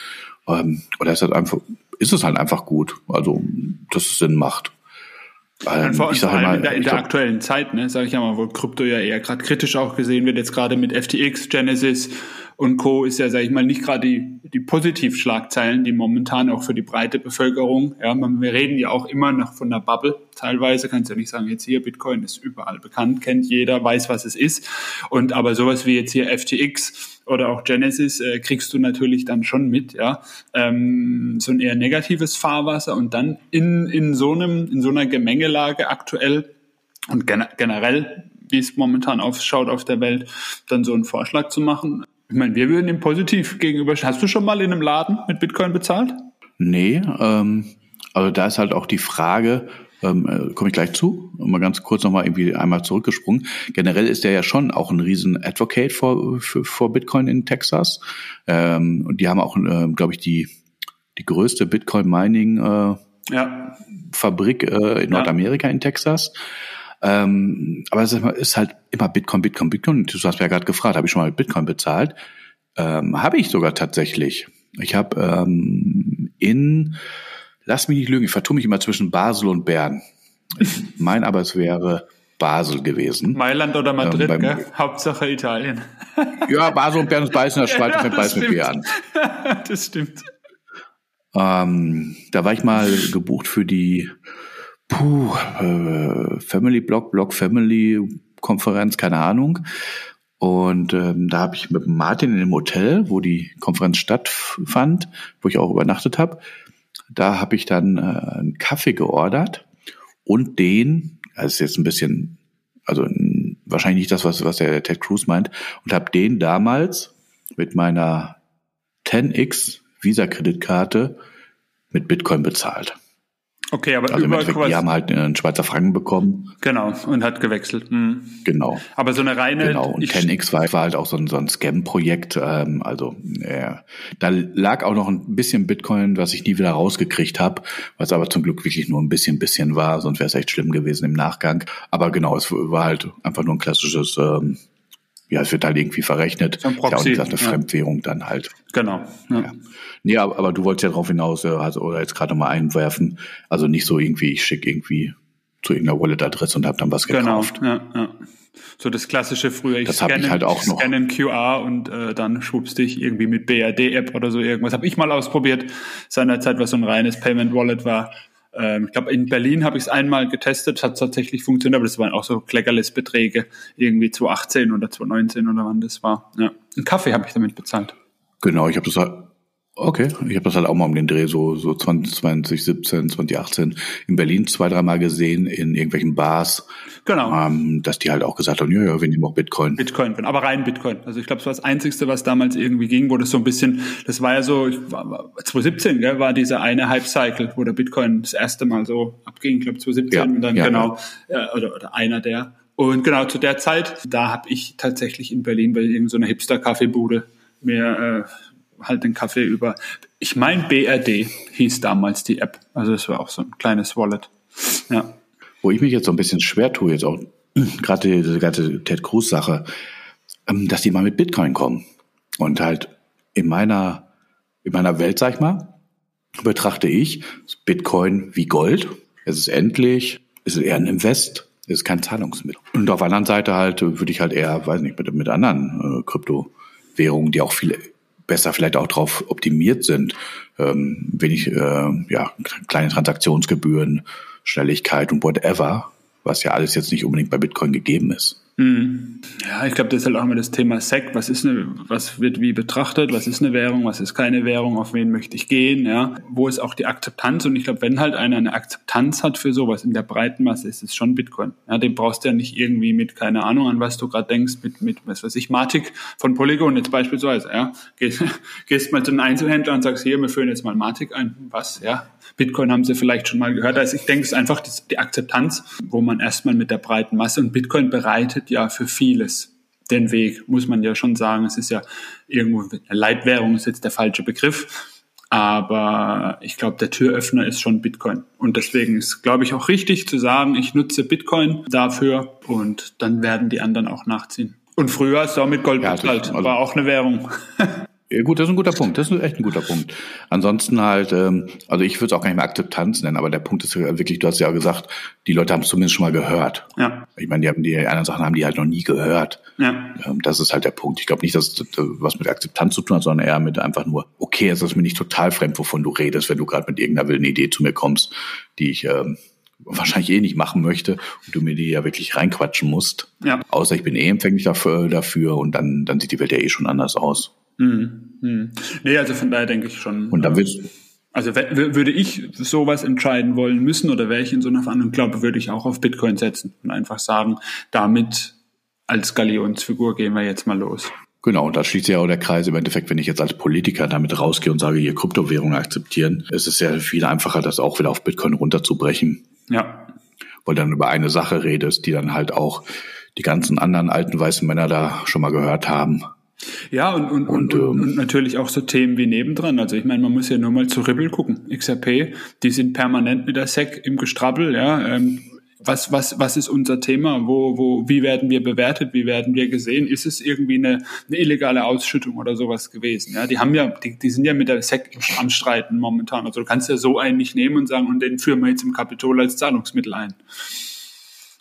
Ähm, oder ist das einfach, ist es halt einfach gut? Also, dass es Sinn macht. Ähm, vor, allem mal, in der, in der glaub, aktuellen Zeit, ne, sage ich ja mal, wo Krypto ja eher gerade kritisch auch gesehen wird, jetzt gerade mit FTX, Genesis und Co. ist ja, sage ich mal, nicht gerade die, die Positivschlagzeilen, die momentan auch für die breite Bevölkerung, ja, man, wir reden ja auch immer noch von der Bubble. Teilweise kannst du ja nicht sagen, jetzt hier Bitcoin ist überall bekannt, kennt jeder, weiß, was es ist. Und aber sowas wie jetzt hier FTX oder auch Genesis äh, kriegst du natürlich dann schon mit, ja, ähm, so ein eher negatives Fahrwasser und dann in in so einem in so einer Gemengelage aktuell und generell wie es momentan ausschaut auf der Welt, dann so einen Vorschlag zu machen, ich meine, wir würden ihm positiv gegenüber. Hast du schon mal in einem Laden mit Bitcoin bezahlt? Nee, ähm, also da ist halt auch die Frage, ähm, äh, komme ich gleich zu, mal ganz kurz nochmal irgendwie einmal zurückgesprungen. Generell ist er ja schon auch ein riesen Advocate vor, für, vor Bitcoin in Texas. Ähm, und die haben auch, äh, glaube ich, die, die größte Bitcoin-Mining äh, ja. Fabrik äh, in Nordamerika ja. in Texas. Ähm, aber es ist halt immer Bitcoin, Bitcoin, Bitcoin. Du hast mir ja gerade gefragt, habe ich schon mal mit Bitcoin bezahlt? Ähm, habe ich sogar tatsächlich. Ich habe ähm, in, lass mich nicht lügen, ich vertue mich immer zwischen Basel und Bern. Ich mein aber, es wäre Basel gewesen. Mailand oder Madrid, ähm, beim, Hauptsache Italien. ja, Basel und Bern ist beißen in der Schweiz, ja, mit beißen mit Bern. das stimmt. Ähm, da war ich mal gebucht für die puh, äh, Family Blog, Blog Family Konferenz, keine Ahnung. Und ähm, da habe ich mit Martin in dem Hotel, wo die Konferenz stattfand, wo ich auch übernachtet habe, da habe ich dann äh, einen Kaffee geordert und den, das ist jetzt ein bisschen, also wahrscheinlich nicht das, was, was der Ted Cruz meint, und habe den damals mit meiner 10x Visa-Kreditkarte mit Bitcoin bezahlt. Okay, aber also über quasi, die haben halt einen Schweizer Franken bekommen. Genau, und hat gewechselt. Mhm. Genau. Aber so eine reine... Genau, und 10x war, war halt auch so ein, so ein Scam-Projekt. Ähm, also äh, da lag auch noch ein bisschen Bitcoin, was ich nie wieder rausgekriegt habe, was aber zum Glück wirklich nur ein bisschen, bisschen war, sonst wäre es echt schlimm gewesen im Nachgang. Aber genau, es war halt einfach nur ein klassisches... Ähm, ja, es wird halt irgendwie verrechnet. So ein Proxy, ja, und gesagt, eine ja. Fremdwährung dann halt. Genau. Ja. ja. Nee, aber, aber du wolltest ja darauf hinaus, äh, also, oder jetzt gerade mal einwerfen, also nicht so irgendwie, ich schicke irgendwie zu irgendeiner Wallet-Adresse und habe dann was genau, gekauft. Genau, ja, ja. So das klassische früher, ich das scanne, ich halt auch noch. scanne QR und äh, dann schwuppst dich irgendwie mit BRD-App oder so irgendwas. Habe ich mal ausprobiert, seinerzeit, was so ein reines Payment-Wallet war. Ähm, ich glaube, in Berlin habe ich es einmal getestet, hat tatsächlich funktioniert, aber das waren auch so Kleckerles-Beträge, irgendwie 2018 oder 2019 oder wann das war. Ja. Einen Kaffee habe ich damit bezahlt. Genau, ich habe das halt Okay, ich habe das halt auch mal um den Dreh so so 2017, 2018 in Berlin zwei, dreimal gesehen in irgendwelchen Bars. Genau. Ähm, dass die halt auch gesagt haben, ja, ja, wir nehmen auch Bitcoin. Bitcoin, aber rein Bitcoin. Also ich glaube, das war das Einzigste, was damals irgendwie ging, wo das so ein bisschen, das war ja so, ich war, 2017 gell, war dieser eine Hype-Cycle, wo der Bitcoin das erste Mal so abging, ich glaube 2017 ja, und dann ja, genau, ja. Äh, oder, oder einer der Und genau zu der Zeit, da habe ich tatsächlich in Berlin bei irgendeiner so Hipster-Kaffeebude mir äh, halt den Kaffee über, ich meine BRD hieß damals die App. Also es war auch so ein kleines Wallet. Ja. Wo ich mich jetzt so ein bisschen schwer tue, jetzt auch gerade diese ganze Ted Cruz-Sache, ähm, dass die mal mit Bitcoin kommen. Und halt in meiner, in meiner Welt, sag ich mal, betrachte ich Bitcoin wie Gold. Es ist endlich, es ist eher ein Invest, ist kein Zahlungsmittel. Und auf der anderen Seite halt würde ich halt eher, weiß nicht, mit, mit anderen äh, Kryptowährungen, die auch viel besser vielleicht auch darauf optimiert sind, ähm, wenig äh, ja, kleine Transaktionsgebühren, Schnelligkeit und whatever, was ja alles jetzt nicht unbedingt bei Bitcoin gegeben ist. Mhm. Ja, ich glaube, das ist halt auch immer das Thema SEC. Was ist eine, was wird wie betrachtet? Was ist eine Währung? Was ist keine Währung? Auf wen möchte ich gehen? Ja, wo ist auch die Akzeptanz? Und ich glaube, wenn halt einer eine Akzeptanz hat für sowas in der breiten Masse, ist es schon Bitcoin. Ja, den brauchst du ja nicht irgendwie mit, keine Ahnung, an was du gerade denkst, mit, mit, was weiß ich, Matic von Polygon jetzt beispielsweise, ja. Gehst, gehst mal zu einem Einzelhändler und sagst, hier, wir führen jetzt mal Matic ein. Was? Ja. Bitcoin haben sie vielleicht schon mal gehört. Also ich denke, es ist einfach die Akzeptanz, wo man erstmal mit der breiten Masse und Bitcoin bereitet ja für vieles den Weg, muss man ja schon sagen. Es ist ja irgendwo, Leitwährung ist jetzt der falsche Begriff. Aber ich glaube, der Türöffner ist schon Bitcoin. Und deswegen ist, glaube ich, auch richtig zu sagen, ich nutze Bitcoin dafür und dann werden die anderen auch nachziehen. Und früher ist es auch mit Gold ja, bezahlt, also, war auch eine Währung. Ja, gut, das ist ein guter Punkt. Das ist echt ein guter Punkt. Ansonsten halt, ähm, also ich würde es auch gar nicht mehr Akzeptanz nennen, aber der Punkt ist wirklich, du hast ja gesagt, die Leute haben es zumindest schon mal gehört. Ja. Ich meine, die haben die anderen Sachen haben die halt noch nie gehört. Ja. Ähm, das ist halt der Punkt. Ich glaube nicht, dass das was mit Akzeptanz zu tun hat, sondern eher mit einfach nur, okay, es ist mir nicht total fremd, wovon du redest, wenn du gerade mit irgendeiner wilden Idee zu mir kommst, die ich ähm, wahrscheinlich eh nicht machen möchte und du mir die ja wirklich reinquatschen musst. Ja. Außer ich bin eh empfänglich dafür, dafür und dann, dann sieht die Welt ja eh schon anders aus. Hm, hm. Nee, also von daher denke ich schon. Und dann willst also würde ich sowas entscheiden wollen müssen oder wäre ich in so einer Verhandlung, glaube würde ich auch auf Bitcoin setzen und einfach sagen, damit als Galionsfigur gehen wir jetzt mal los. Genau, und da schließt sich ja auch der Kreis. Im Endeffekt, wenn ich jetzt als Politiker damit rausgehe und sage, hier Kryptowährungen akzeptieren, ist es ja viel einfacher, das auch wieder auf Bitcoin runterzubrechen. Ja. Weil dann über eine Sache redest, die dann halt auch die ganzen anderen alten weißen Männer da schon mal gehört haben. Ja, und, und, und, und, und natürlich auch so Themen wie nebendran. Also ich meine, man muss ja nur mal zu Ripple gucken. XRP, die sind permanent mit der SEC im Gestrabbel, ja. Ähm, was, was, was ist unser Thema? Wo, wo, wie werden wir bewertet? Wie werden wir gesehen? Ist es irgendwie eine, eine illegale Ausschüttung oder sowas gewesen? Ja, die haben ja, die, die sind ja mit der SEC am Streiten momentan. Also du kannst ja so einen nicht nehmen und sagen, und den führen wir jetzt im Kapitol als Zahlungsmittel ein.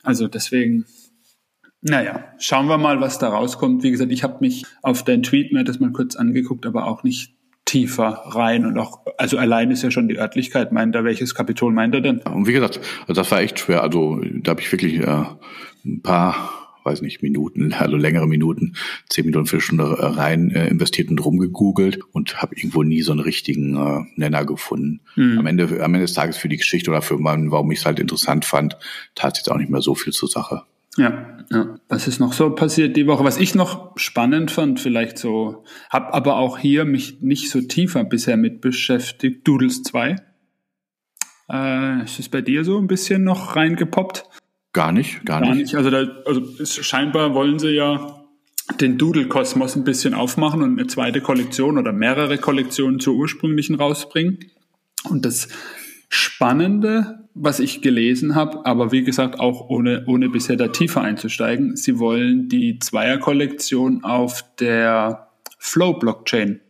Also deswegen, naja, schauen wir mal, was da rauskommt. Wie gesagt, ich habe mich auf deinen Tweet mir das mal kurz angeguckt, aber auch nicht tiefer rein und auch, also allein ist ja schon die Örtlichkeit, meint er, welches Kapitol meint er denn? Und wie gesagt, also das war echt schwer. Also da habe ich wirklich äh, ein paar, weiß nicht, Minuten, also längere Minuten, zehn Minuten, vier Stunden rein äh, investiert und rumgegoogelt und habe irgendwo nie so einen richtigen äh, Nenner gefunden. Mhm. Am Ende, am Ende des Tages für die Geschichte oder für meinen, warum ich es halt interessant fand, tat jetzt auch nicht mehr so viel zur Sache. Ja, ja. Was ist noch so passiert die Woche? Was ich noch spannend fand, vielleicht so, habe aber auch hier mich nicht so tiefer bisher mit beschäftigt. Doodles 2. Äh, ist es bei dir so ein bisschen noch reingepoppt? Gar nicht, gar, gar nicht. nicht. Also, da, also ist, scheinbar wollen sie ja den Doodle-Kosmos ein bisschen aufmachen und eine zweite Kollektion oder mehrere Kollektionen zur ursprünglichen rausbringen. Und das Spannende was ich gelesen habe, aber wie gesagt auch ohne, ohne bisher da tiefer einzusteigen. Sie wollen die Zweier-Kollektion auf der Flow-Blockchain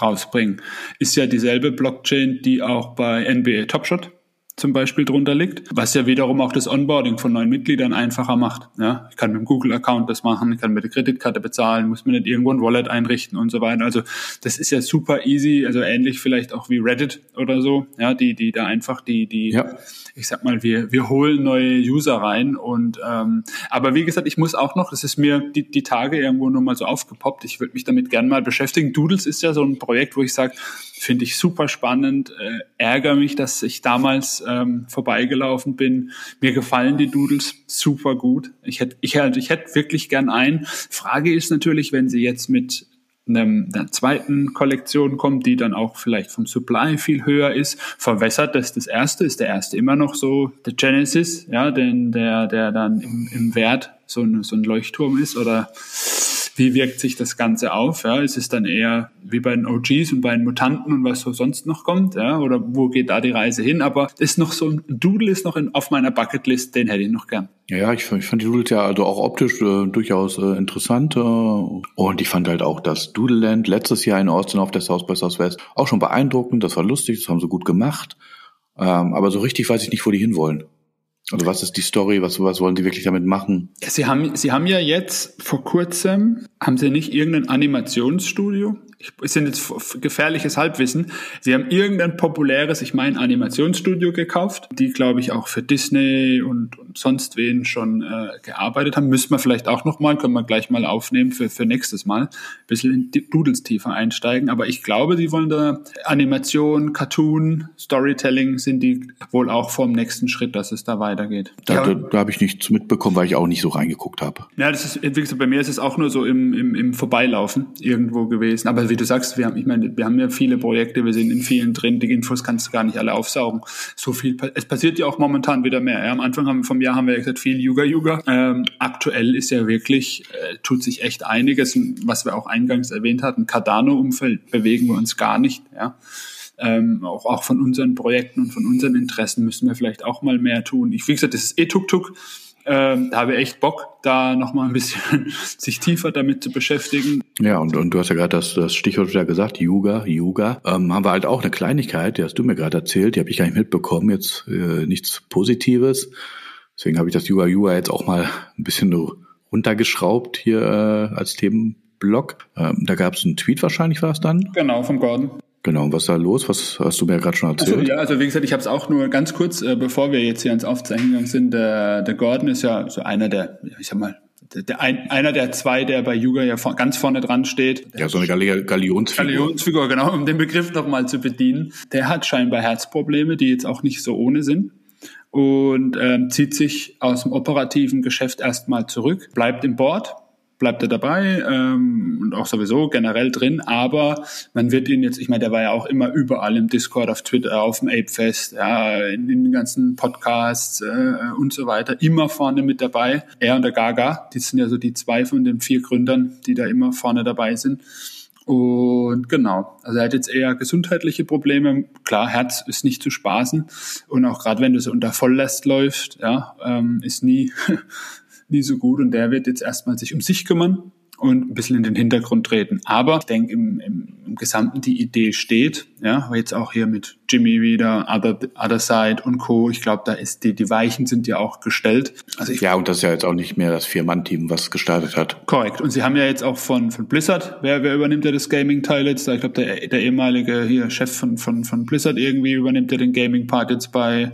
rausbringen. Ist ja dieselbe Blockchain, die auch bei NBA Topshot zum Beispiel drunter liegt, was ja wiederum auch das Onboarding von neuen Mitgliedern einfacher macht. Ja, ich kann mit dem Google-Account das machen, ich kann mit der Kreditkarte bezahlen, muss mir nicht irgendwo ein Wallet einrichten und so weiter. Also das ist ja super easy, also ähnlich vielleicht auch wie Reddit oder so, ja, die, die da einfach die, die, ja. ich sag mal, wir, wir holen neue User rein und ähm, aber wie gesagt, ich muss auch noch, das ist mir die, die Tage irgendwo nur mal so aufgepoppt, ich würde mich damit gern mal beschäftigen. Doodles ist ja so ein Projekt, wo ich sage, finde ich super spannend. Äh, ärgere mich, dass ich damals ähm, vorbeigelaufen bin. Mir gefallen die Doodles super gut. Ich hätte, ich hätte, ich hätte wirklich gern einen. Frage ist natürlich, wenn sie jetzt mit einem, einer zweiten Kollektion kommt, die dann auch vielleicht vom Supply viel höher ist, verwässert das das erste, ist der erste immer noch so der Genesis, ja, den, der, der dann im, im Wert so ein, so ein Leuchtturm ist oder wie wirkt sich das Ganze auf? Ja? Ist es dann eher wie bei den OGs und bei den Mutanten und was so sonst noch kommt? Ja? Oder wo geht da die Reise hin? Aber ist noch so ein Doodle ist noch in, auf meiner Bucketlist, den hätte ich noch gern. Ja, ich, ich fand die Doodles ja also auch optisch äh, durchaus äh, interessant. Äh, und ich fand halt auch das Doodle Land letztes Jahr in Austin auf der South by Southwest auch schon beeindruckend. Das war lustig, das haben sie gut gemacht. Ähm, aber so richtig weiß ich nicht, wo die hinwollen. Also was ist die Story? Was, was wollen Sie wirklich damit machen? Sie haben, Sie haben ja jetzt vor kurzem, haben Sie nicht irgendein Animationsstudio ich sind jetzt gefährliches Halbwissen. Sie haben irgendein populäres, ich meine, Animationsstudio gekauft, die, glaube ich, auch für Disney und, und sonst wen schon äh, gearbeitet haben. Müssen wir vielleicht auch nochmal, können wir gleich mal aufnehmen für, für nächstes Mal. Ein bisschen in die Doodles tiefer einsteigen. Aber ich glaube, die wollen da Animation, Cartoon, Storytelling sind die wohl auch vor dem nächsten Schritt, dass es da weitergeht. Da, ja, da, da habe ich nichts mitbekommen, weil ich auch nicht so reingeguckt habe. Ja, das ist, wie gesagt, bei mir ist es auch nur so im, im, im Vorbeilaufen irgendwo gewesen. Aber wie du sagst, wir haben, ich meine, wir haben ja viele Projekte, wir sind in vielen drin, die Infos kannst du gar nicht alle aufsaugen. So viel, es passiert ja auch momentan wieder mehr. Ja. Am Anfang vom Jahr haben wir ja gesagt, viel Yuga Yuga. Ähm, aktuell ist ja wirklich, äh, tut sich echt einiges, was wir auch eingangs erwähnt hatten, Cardano-Umfeld bewegen wir uns gar nicht. Ja. Ähm, auch, auch von unseren Projekten und von unseren Interessen müssen wir vielleicht auch mal mehr tun. Ich, wie gesagt, das ist eh Tuk-Tuk. Ähm, da habe ich echt Bock, da nochmal ein bisschen sich tiefer damit zu beschäftigen. Ja, und, und du hast ja gerade das, das Stichwort wieder gesagt, Yoga, Yoga. Ähm, haben wir halt auch eine Kleinigkeit, die hast du mir gerade erzählt, die habe ich gar nicht mitbekommen, jetzt äh, nichts Positives. Deswegen habe ich das Yoga Yoga jetzt auch mal ein bisschen runtergeschraubt hier äh, als Themenblock. Ähm, da gab es einen Tweet wahrscheinlich, war es dann? Genau, vom Gordon. Genau, und was ist da los? Was hast du mir ja gerade schon erzählt? Also, ja, also wie gesagt, ich habe es auch nur ganz kurz, äh, bevor wir jetzt hier ans Aufzeichnen gegangen sind, der, der Gordon ist ja so einer der, ich sag mal, der, der ein, einer der zwei, der bei Yuga ja vor, ganz vorne dran steht. Ja, so eine Gale Galionsfigur. Galionsfigur, genau, um den Begriff nochmal zu bedienen. Der hat scheinbar Herzprobleme, die jetzt auch nicht so ohne sind und ähm, zieht sich aus dem operativen Geschäft erstmal zurück, bleibt im Board, bleibt er dabei ähm, und auch sowieso generell drin, aber man wird ihn jetzt, ich meine, der war ja auch immer überall im Discord, auf Twitter, auf dem Apefest, ja, in, in den ganzen Podcasts äh, und so weiter, immer vorne mit dabei. Er und der Gaga, die sind ja so die zwei von den vier Gründern, die da immer vorne dabei sind. Und genau, also er hat jetzt eher gesundheitliche Probleme. Klar, Herz ist nicht zu spaßen. Und auch gerade wenn du so unter Volllast läufst, ja, ähm, ist nie nie so gut und der wird jetzt erstmal sich um sich kümmern und ein bisschen in den Hintergrund treten. Aber ich denke, im, im, im Gesamten die Idee steht, ja, jetzt auch hier mit Jimmy wieder, Other, Other Side und Co. Ich glaube, da ist die, die Weichen sind ja auch gestellt. Also ich, ja, und das ist ja jetzt auch nicht mehr das Vier-Mann-Team, was gestartet hat. Korrekt. Und sie haben ja jetzt auch von, von Blizzard, wer, wer übernimmt ja das Gaming-Teil jetzt? Ich glaube, der, der ehemalige hier Chef von, von, von Blizzard irgendwie übernimmt ja den Gaming-Part jetzt bei,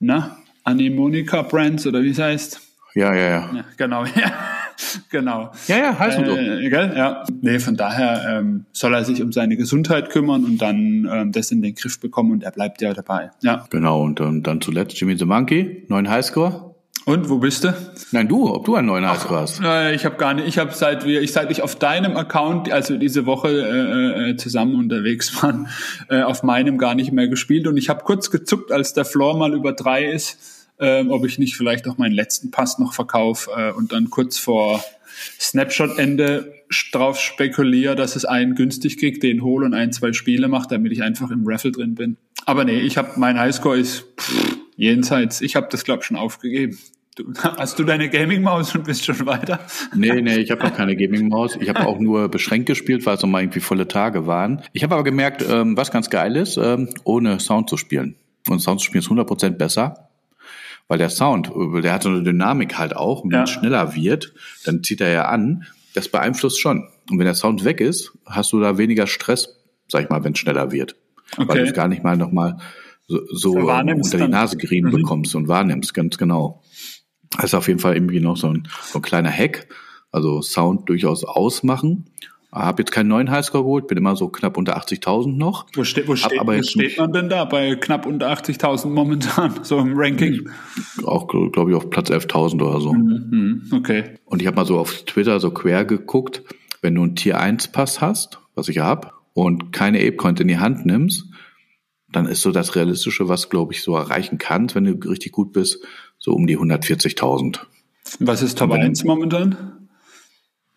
na, Animonica Brands oder wie es heißt. Ja, ja, ja. ja genau, ja. genau. Ja, ja, heißt äh, so. Gell? Ja. Nee, von daher ähm, soll er sich um seine Gesundheit kümmern und dann ähm, das in den Griff bekommen und er bleibt ja dabei. Ja. Genau, und ähm, dann zuletzt Jimmy the Monkey, neuen Highscore. Und wo bist du? Nein, du, ob du einen neuen Highscore hast. Äh, ich habe gar nicht. Ich habe seit wir, ich seit ich auf deinem Account, also diese Woche äh, äh, zusammen unterwegs waren, äh, auf meinem gar nicht mehr gespielt und ich habe kurz gezuckt, als der Floor mal über drei ist ähm, ob ich nicht vielleicht auch meinen letzten Pass noch verkaufe äh, und dann kurz vor Snapshot-Ende drauf spekuliere, dass es einen günstig kriegt, den hole und ein, zwei Spiele macht, damit ich einfach im Raffle drin bin. Aber nee, ich habe mein Highscore ist pff, jenseits. Ich habe das glaube schon aufgegeben. Du, hast du deine Gaming-Maus und bist schon weiter? Nee, nee, ich habe noch keine Gaming-Maus. Ich habe auch nur beschränkt gespielt, weil es nochmal irgendwie volle Tage waren. Ich habe aber gemerkt, ähm, was ganz geil ist, ähm, ohne Sound zu spielen. Und Sound zu spielen ist 100% besser weil der Sound, der hat so eine Dynamik halt auch, und wenn ja. es schneller wird, dann zieht er ja an, das beeinflusst schon. Und wenn der Sound weg ist, hast du da weniger Stress, sag ich mal, wenn es schneller wird. Okay. Weil du es gar nicht mal nochmal so, so unter die Nase gerieben mhm. bekommst und wahrnimmst, ganz genau. Das ist auf jeden Fall irgendwie noch so ein, so ein kleiner Hack. Also Sound durchaus ausmachen habe jetzt keinen neuen Highscore geholt, bin immer so knapp unter 80.000 noch. Wo, ste wo, steht, wo steht man denn da bei knapp unter 80.000 momentan, so im Ranking? Auch, glaube ich, auf Platz 11.000 oder so. Mhm, mhm, okay. Und ich habe mal so auf Twitter so quer geguckt, wenn du einen Tier 1 Pass hast, was ich habe, und keine Apecoins in die Hand nimmst, dann ist so das Realistische, was, glaube ich, so erreichen kannst, wenn du richtig gut bist, so um die 140.000. Was ist Top 1 momentan?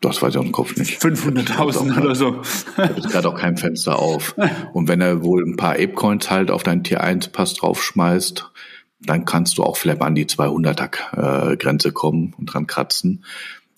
Das weiß ich aus dem Kopf nicht. 500.000 oder so. Ich habe jetzt gerade auch kein Fenster auf. Und wenn er wohl ein paar Apecoins halt auf deinen Tier 1 Pass draufschmeißt, dann kannst du auch vielleicht an die 200er äh, Grenze kommen und dran kratzen.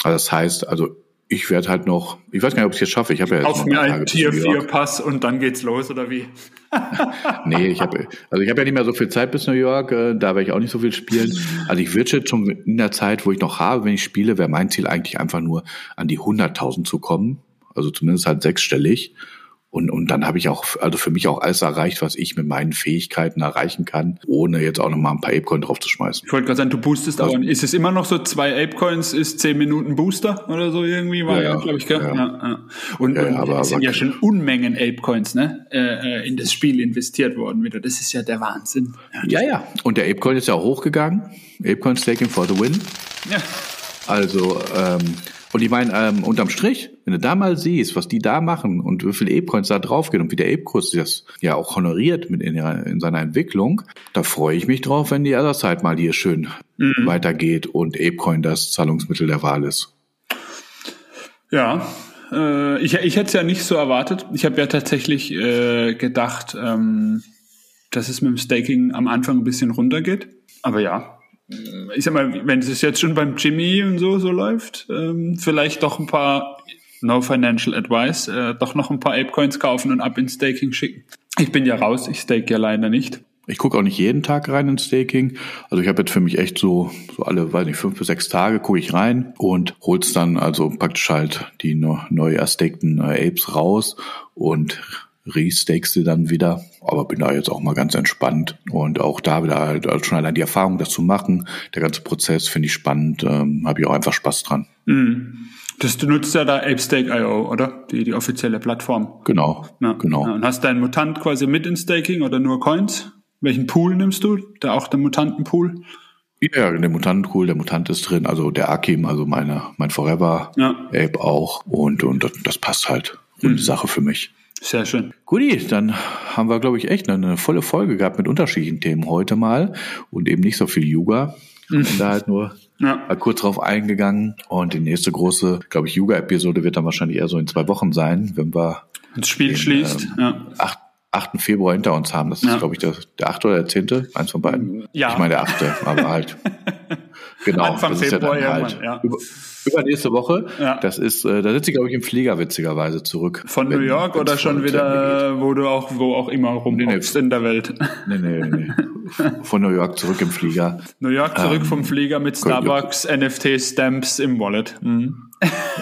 Also das heißt, also ich werde halt noch, ich weiß gar nicht, ob ich es jetzt schaffe. Ich habe ja jetzt Auf mir einen Tier 4 Pass und dann geht's los, oder wie? nee, ich habe also ich habe ja nicht mehr so viel Zeit bis New York, äh, da werde ich auch nicht so viel spielen. Also ich würde jetzt schon in der Zeit, wo ich noch habe, wenn ich spiele, wäre mein Ziel eigentlich einfach nur an die 100.000 zu kommen. Also zumindest halt sechsstellig. Und, und dann habe ich auch, also für mich auch alles erreicht, was ich mit meinen Fähigkeiten erreichen kann, ohne jetzt auch nochmal ein paar Apecoin draufzuschmeißen. Ich wollte gerade sagen, du boostest also, aber. Ist es immer noch so, zwei Apecoins ist zehn Minuten Booster oder so irgendwie? War ja, ja glaube ich, gell? Ja. Ja, ja. Und, ja, und aber, es sind aber, ja schon Unmengen Apecoins, ne? Äh, äh, in das Spiel investiert worden wieder. Das ist ja der Wahnsinn. Ja, ja. ja. Und der Apecoin ist ja auch hochgegangen. Apecoin Staking for the win. Ja. Also, ähm, und ich meine, ähm, unterm Strich, wenn du da mal siehst, was die da machen und wie viele Apecoins da draufgehen und wie der Ape-Kurs das ja auch honoriert mit in, ihrer, in seiner Entwicklung, da freue ich mich drauf, wenn die Otherside mal hier schön mhm. weitergeht und Apecoin das Zahlungsmittel der Wahl ist. Ja, äh, ich, ich hätte es ja nicht so erwartet. Ich habe ja tatsächlich äh, gedacht, ähm, dass es mit dem Staking am Anfang ein bisschen runtergeht. Aber ja, ich sag mal, wenn es jetzt schon beim Jimmy und so so läuft, ähm, vielleicht doch ein paar No Financial Advice, äh, doch noch ein paar Apecoins kaufen und ab ins Staking schicken. Ich bin ja raus, ich stake ja leider nicht. Ich gucke auch nicht jeden Tag rein ins Staking. Also ich habe jetzt für mich echt so, so alle, weiß nicht, fünf bis sechs Tage gucke ich rein und hol's dann also praktisch halt die neu erstakten äh, Apes raus und restakest du dann wieder. Aber bin da jetzt auch mal ganz entspannt und auch da wieder halt schon allein die Erfahrung, das zu machen. Der ganze Prozess finde ich spannend, ähm, habe ich auch einfach Spaß dran. Mhm. Das, du nutzt ja da ApeStake.io, oder? Die, die offizielle Plattform. Genau, ja, genau. Ja, und hast deinen Mutant quasi mit in Staking oder nur Coins? Welchen Pool nimmst du? Da auch der Mutantenpool? Ja, der Mutantenpool, der Mutant ist drin, also der Akim, also meine, mein Forever ja. Ape auch und, und das, das passt halt. Runde mhm. Sache für mich. Sehr schön. Guti, dann haben wir, glaube ich, echt eine volle Folge gehabt mit unterschiedlichen Themen heute mal und eben nicht so viel Yoga. Mhm. Da halt nur ja. mal kurz drauf eingegangen. Und die nächste große, glaube ich, Yoga-Episode wird dann wahrscheinlich eher so in zwei Wochen sein, wenn wir das Spiel den, schließt. Ähm, ja. 8, 8. Februar hinter uns haben. Das ist, ja. glaube ich, der, der 8. oder der 10. Eins von beiden. Ja. Ich meine der 8. aber halt. Genau. Anfang Februar ja halt ja. Über, übernächste Woche. Ja. Das ist, äh, da sitze ich, glaube ich, im Flieger witzigerweise zurück. Von New York oder schon wieder, wo du auch, wo auch immer rumhockst nee, nee. in der Welt? Nee, nee, nee. Von New York zurück im Flieger. New York zurück ähm, vom Flieger mit Starbucks, NFT-Stamps im Wallet. Mhm.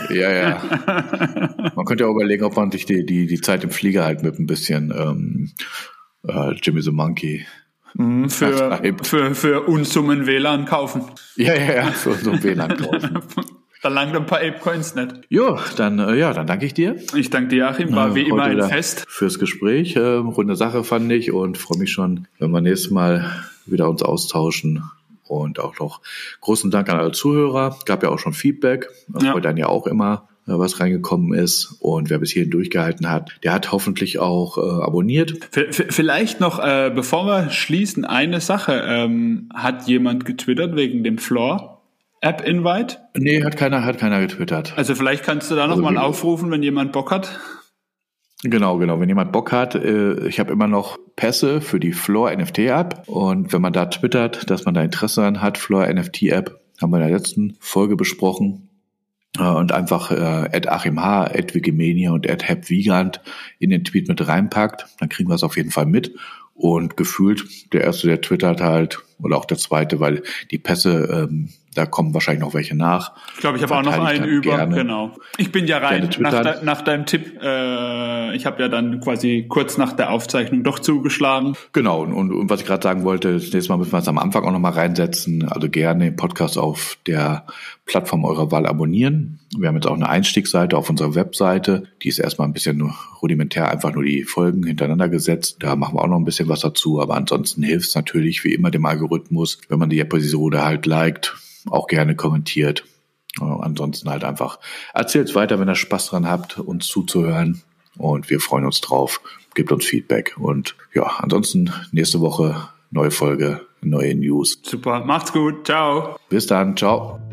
Ja, ja. Man könnte ja überlegen, ob man sich die, die, die Zeit im Flieger halt mit ein bisschen ähm, äh, Jimmy the Monkey Mhm, für, für, für Unsummen WLAN kaufen. Ja, ja, ja, für Unsummen WLAN kaufen. da langt ein paar Ape-Coins nicht. Jo, dann, äh, ja, dann danke ich dir. Ich danke dir, Achim. War äh, wie immer ein Fest. Fürs Gespräch. Äh, runde Sache fand ich und freue mich schon, wenn wir nächstes Mal wieder uns austauschen. Und auch noch großen Dank an alle Zuhörer. Gab ja auch schon Feedback. Ja. dann ja auch immer was reingekommen ist. Und wer bis hierhin durchgehalten hat, der hat hoffentlich auch äh, abonniert. Vielleicht noch, äh, bevor wir schließen, eine Sache. Ähm, hat jemand getwittert wegen dem Floor? App-Invite? Nee, hat keiner, hat keiner getwittert. Also vielleicht kannst du da also nochmal aufrufen, wenn jemand Bock hat. Genau, genau. Wenn jemand Bock hat, äh, ich habe immer noch Pässe für die Floor NFT App und wenn man da twittert, dass man da Interesse an hat, Floor NFT App, haben wir in der letzten Folge besprochen, äh, und einfach äh, at Achim H., at Wikimania und at Hep Wiegand in den Tweet mit reinpackt, dann kriegen wir es auf jeden Fall mit. Und gefühlt, der erste, der twittert halt, oder auch der zweite, weil die Pässe ähm, da kommen wahrscheinlich noch welche nach. Ich glaube, ich habe auch noch einen über. Gerne. Genau. Ich bin ja rein nach, de, nach, deinem Tipp. Äh, ich habe ja dann quasi kurz nach der Aufzeichnung doch zugeschlagen. Genau. Und, und was ich gerade sagen wollte, das nächste Mal müssen wir es am Anfang auch noch mal reinsetzen. Also gerne den Podcast auf der Plattform eurer Wahl abonnieren. Wir haben jetzt auch eine Einstiegsseite auf unserer Webseite. Die ist erstmal ein bisschen rudimentär, einfach nur die Folgen hintereinander gesetzt. Da machen wir auch noch ein bisschen was dazu. Aber ansonsten hilft es natürlich wie immer dem Algorithmus, wenn man die Episode halt liked auch gerne kommentiert ansonsten halt einfach erzählt weiter, wenn ihr Spaß dran habt, uns zuzuhören. Und wir freuen uns drauf. Gebt uns Feedback. Und ja, ansonsten nächste Woche neue Folge, neue News. Super, macht's gut. Ciao. Bis dann. Ciao.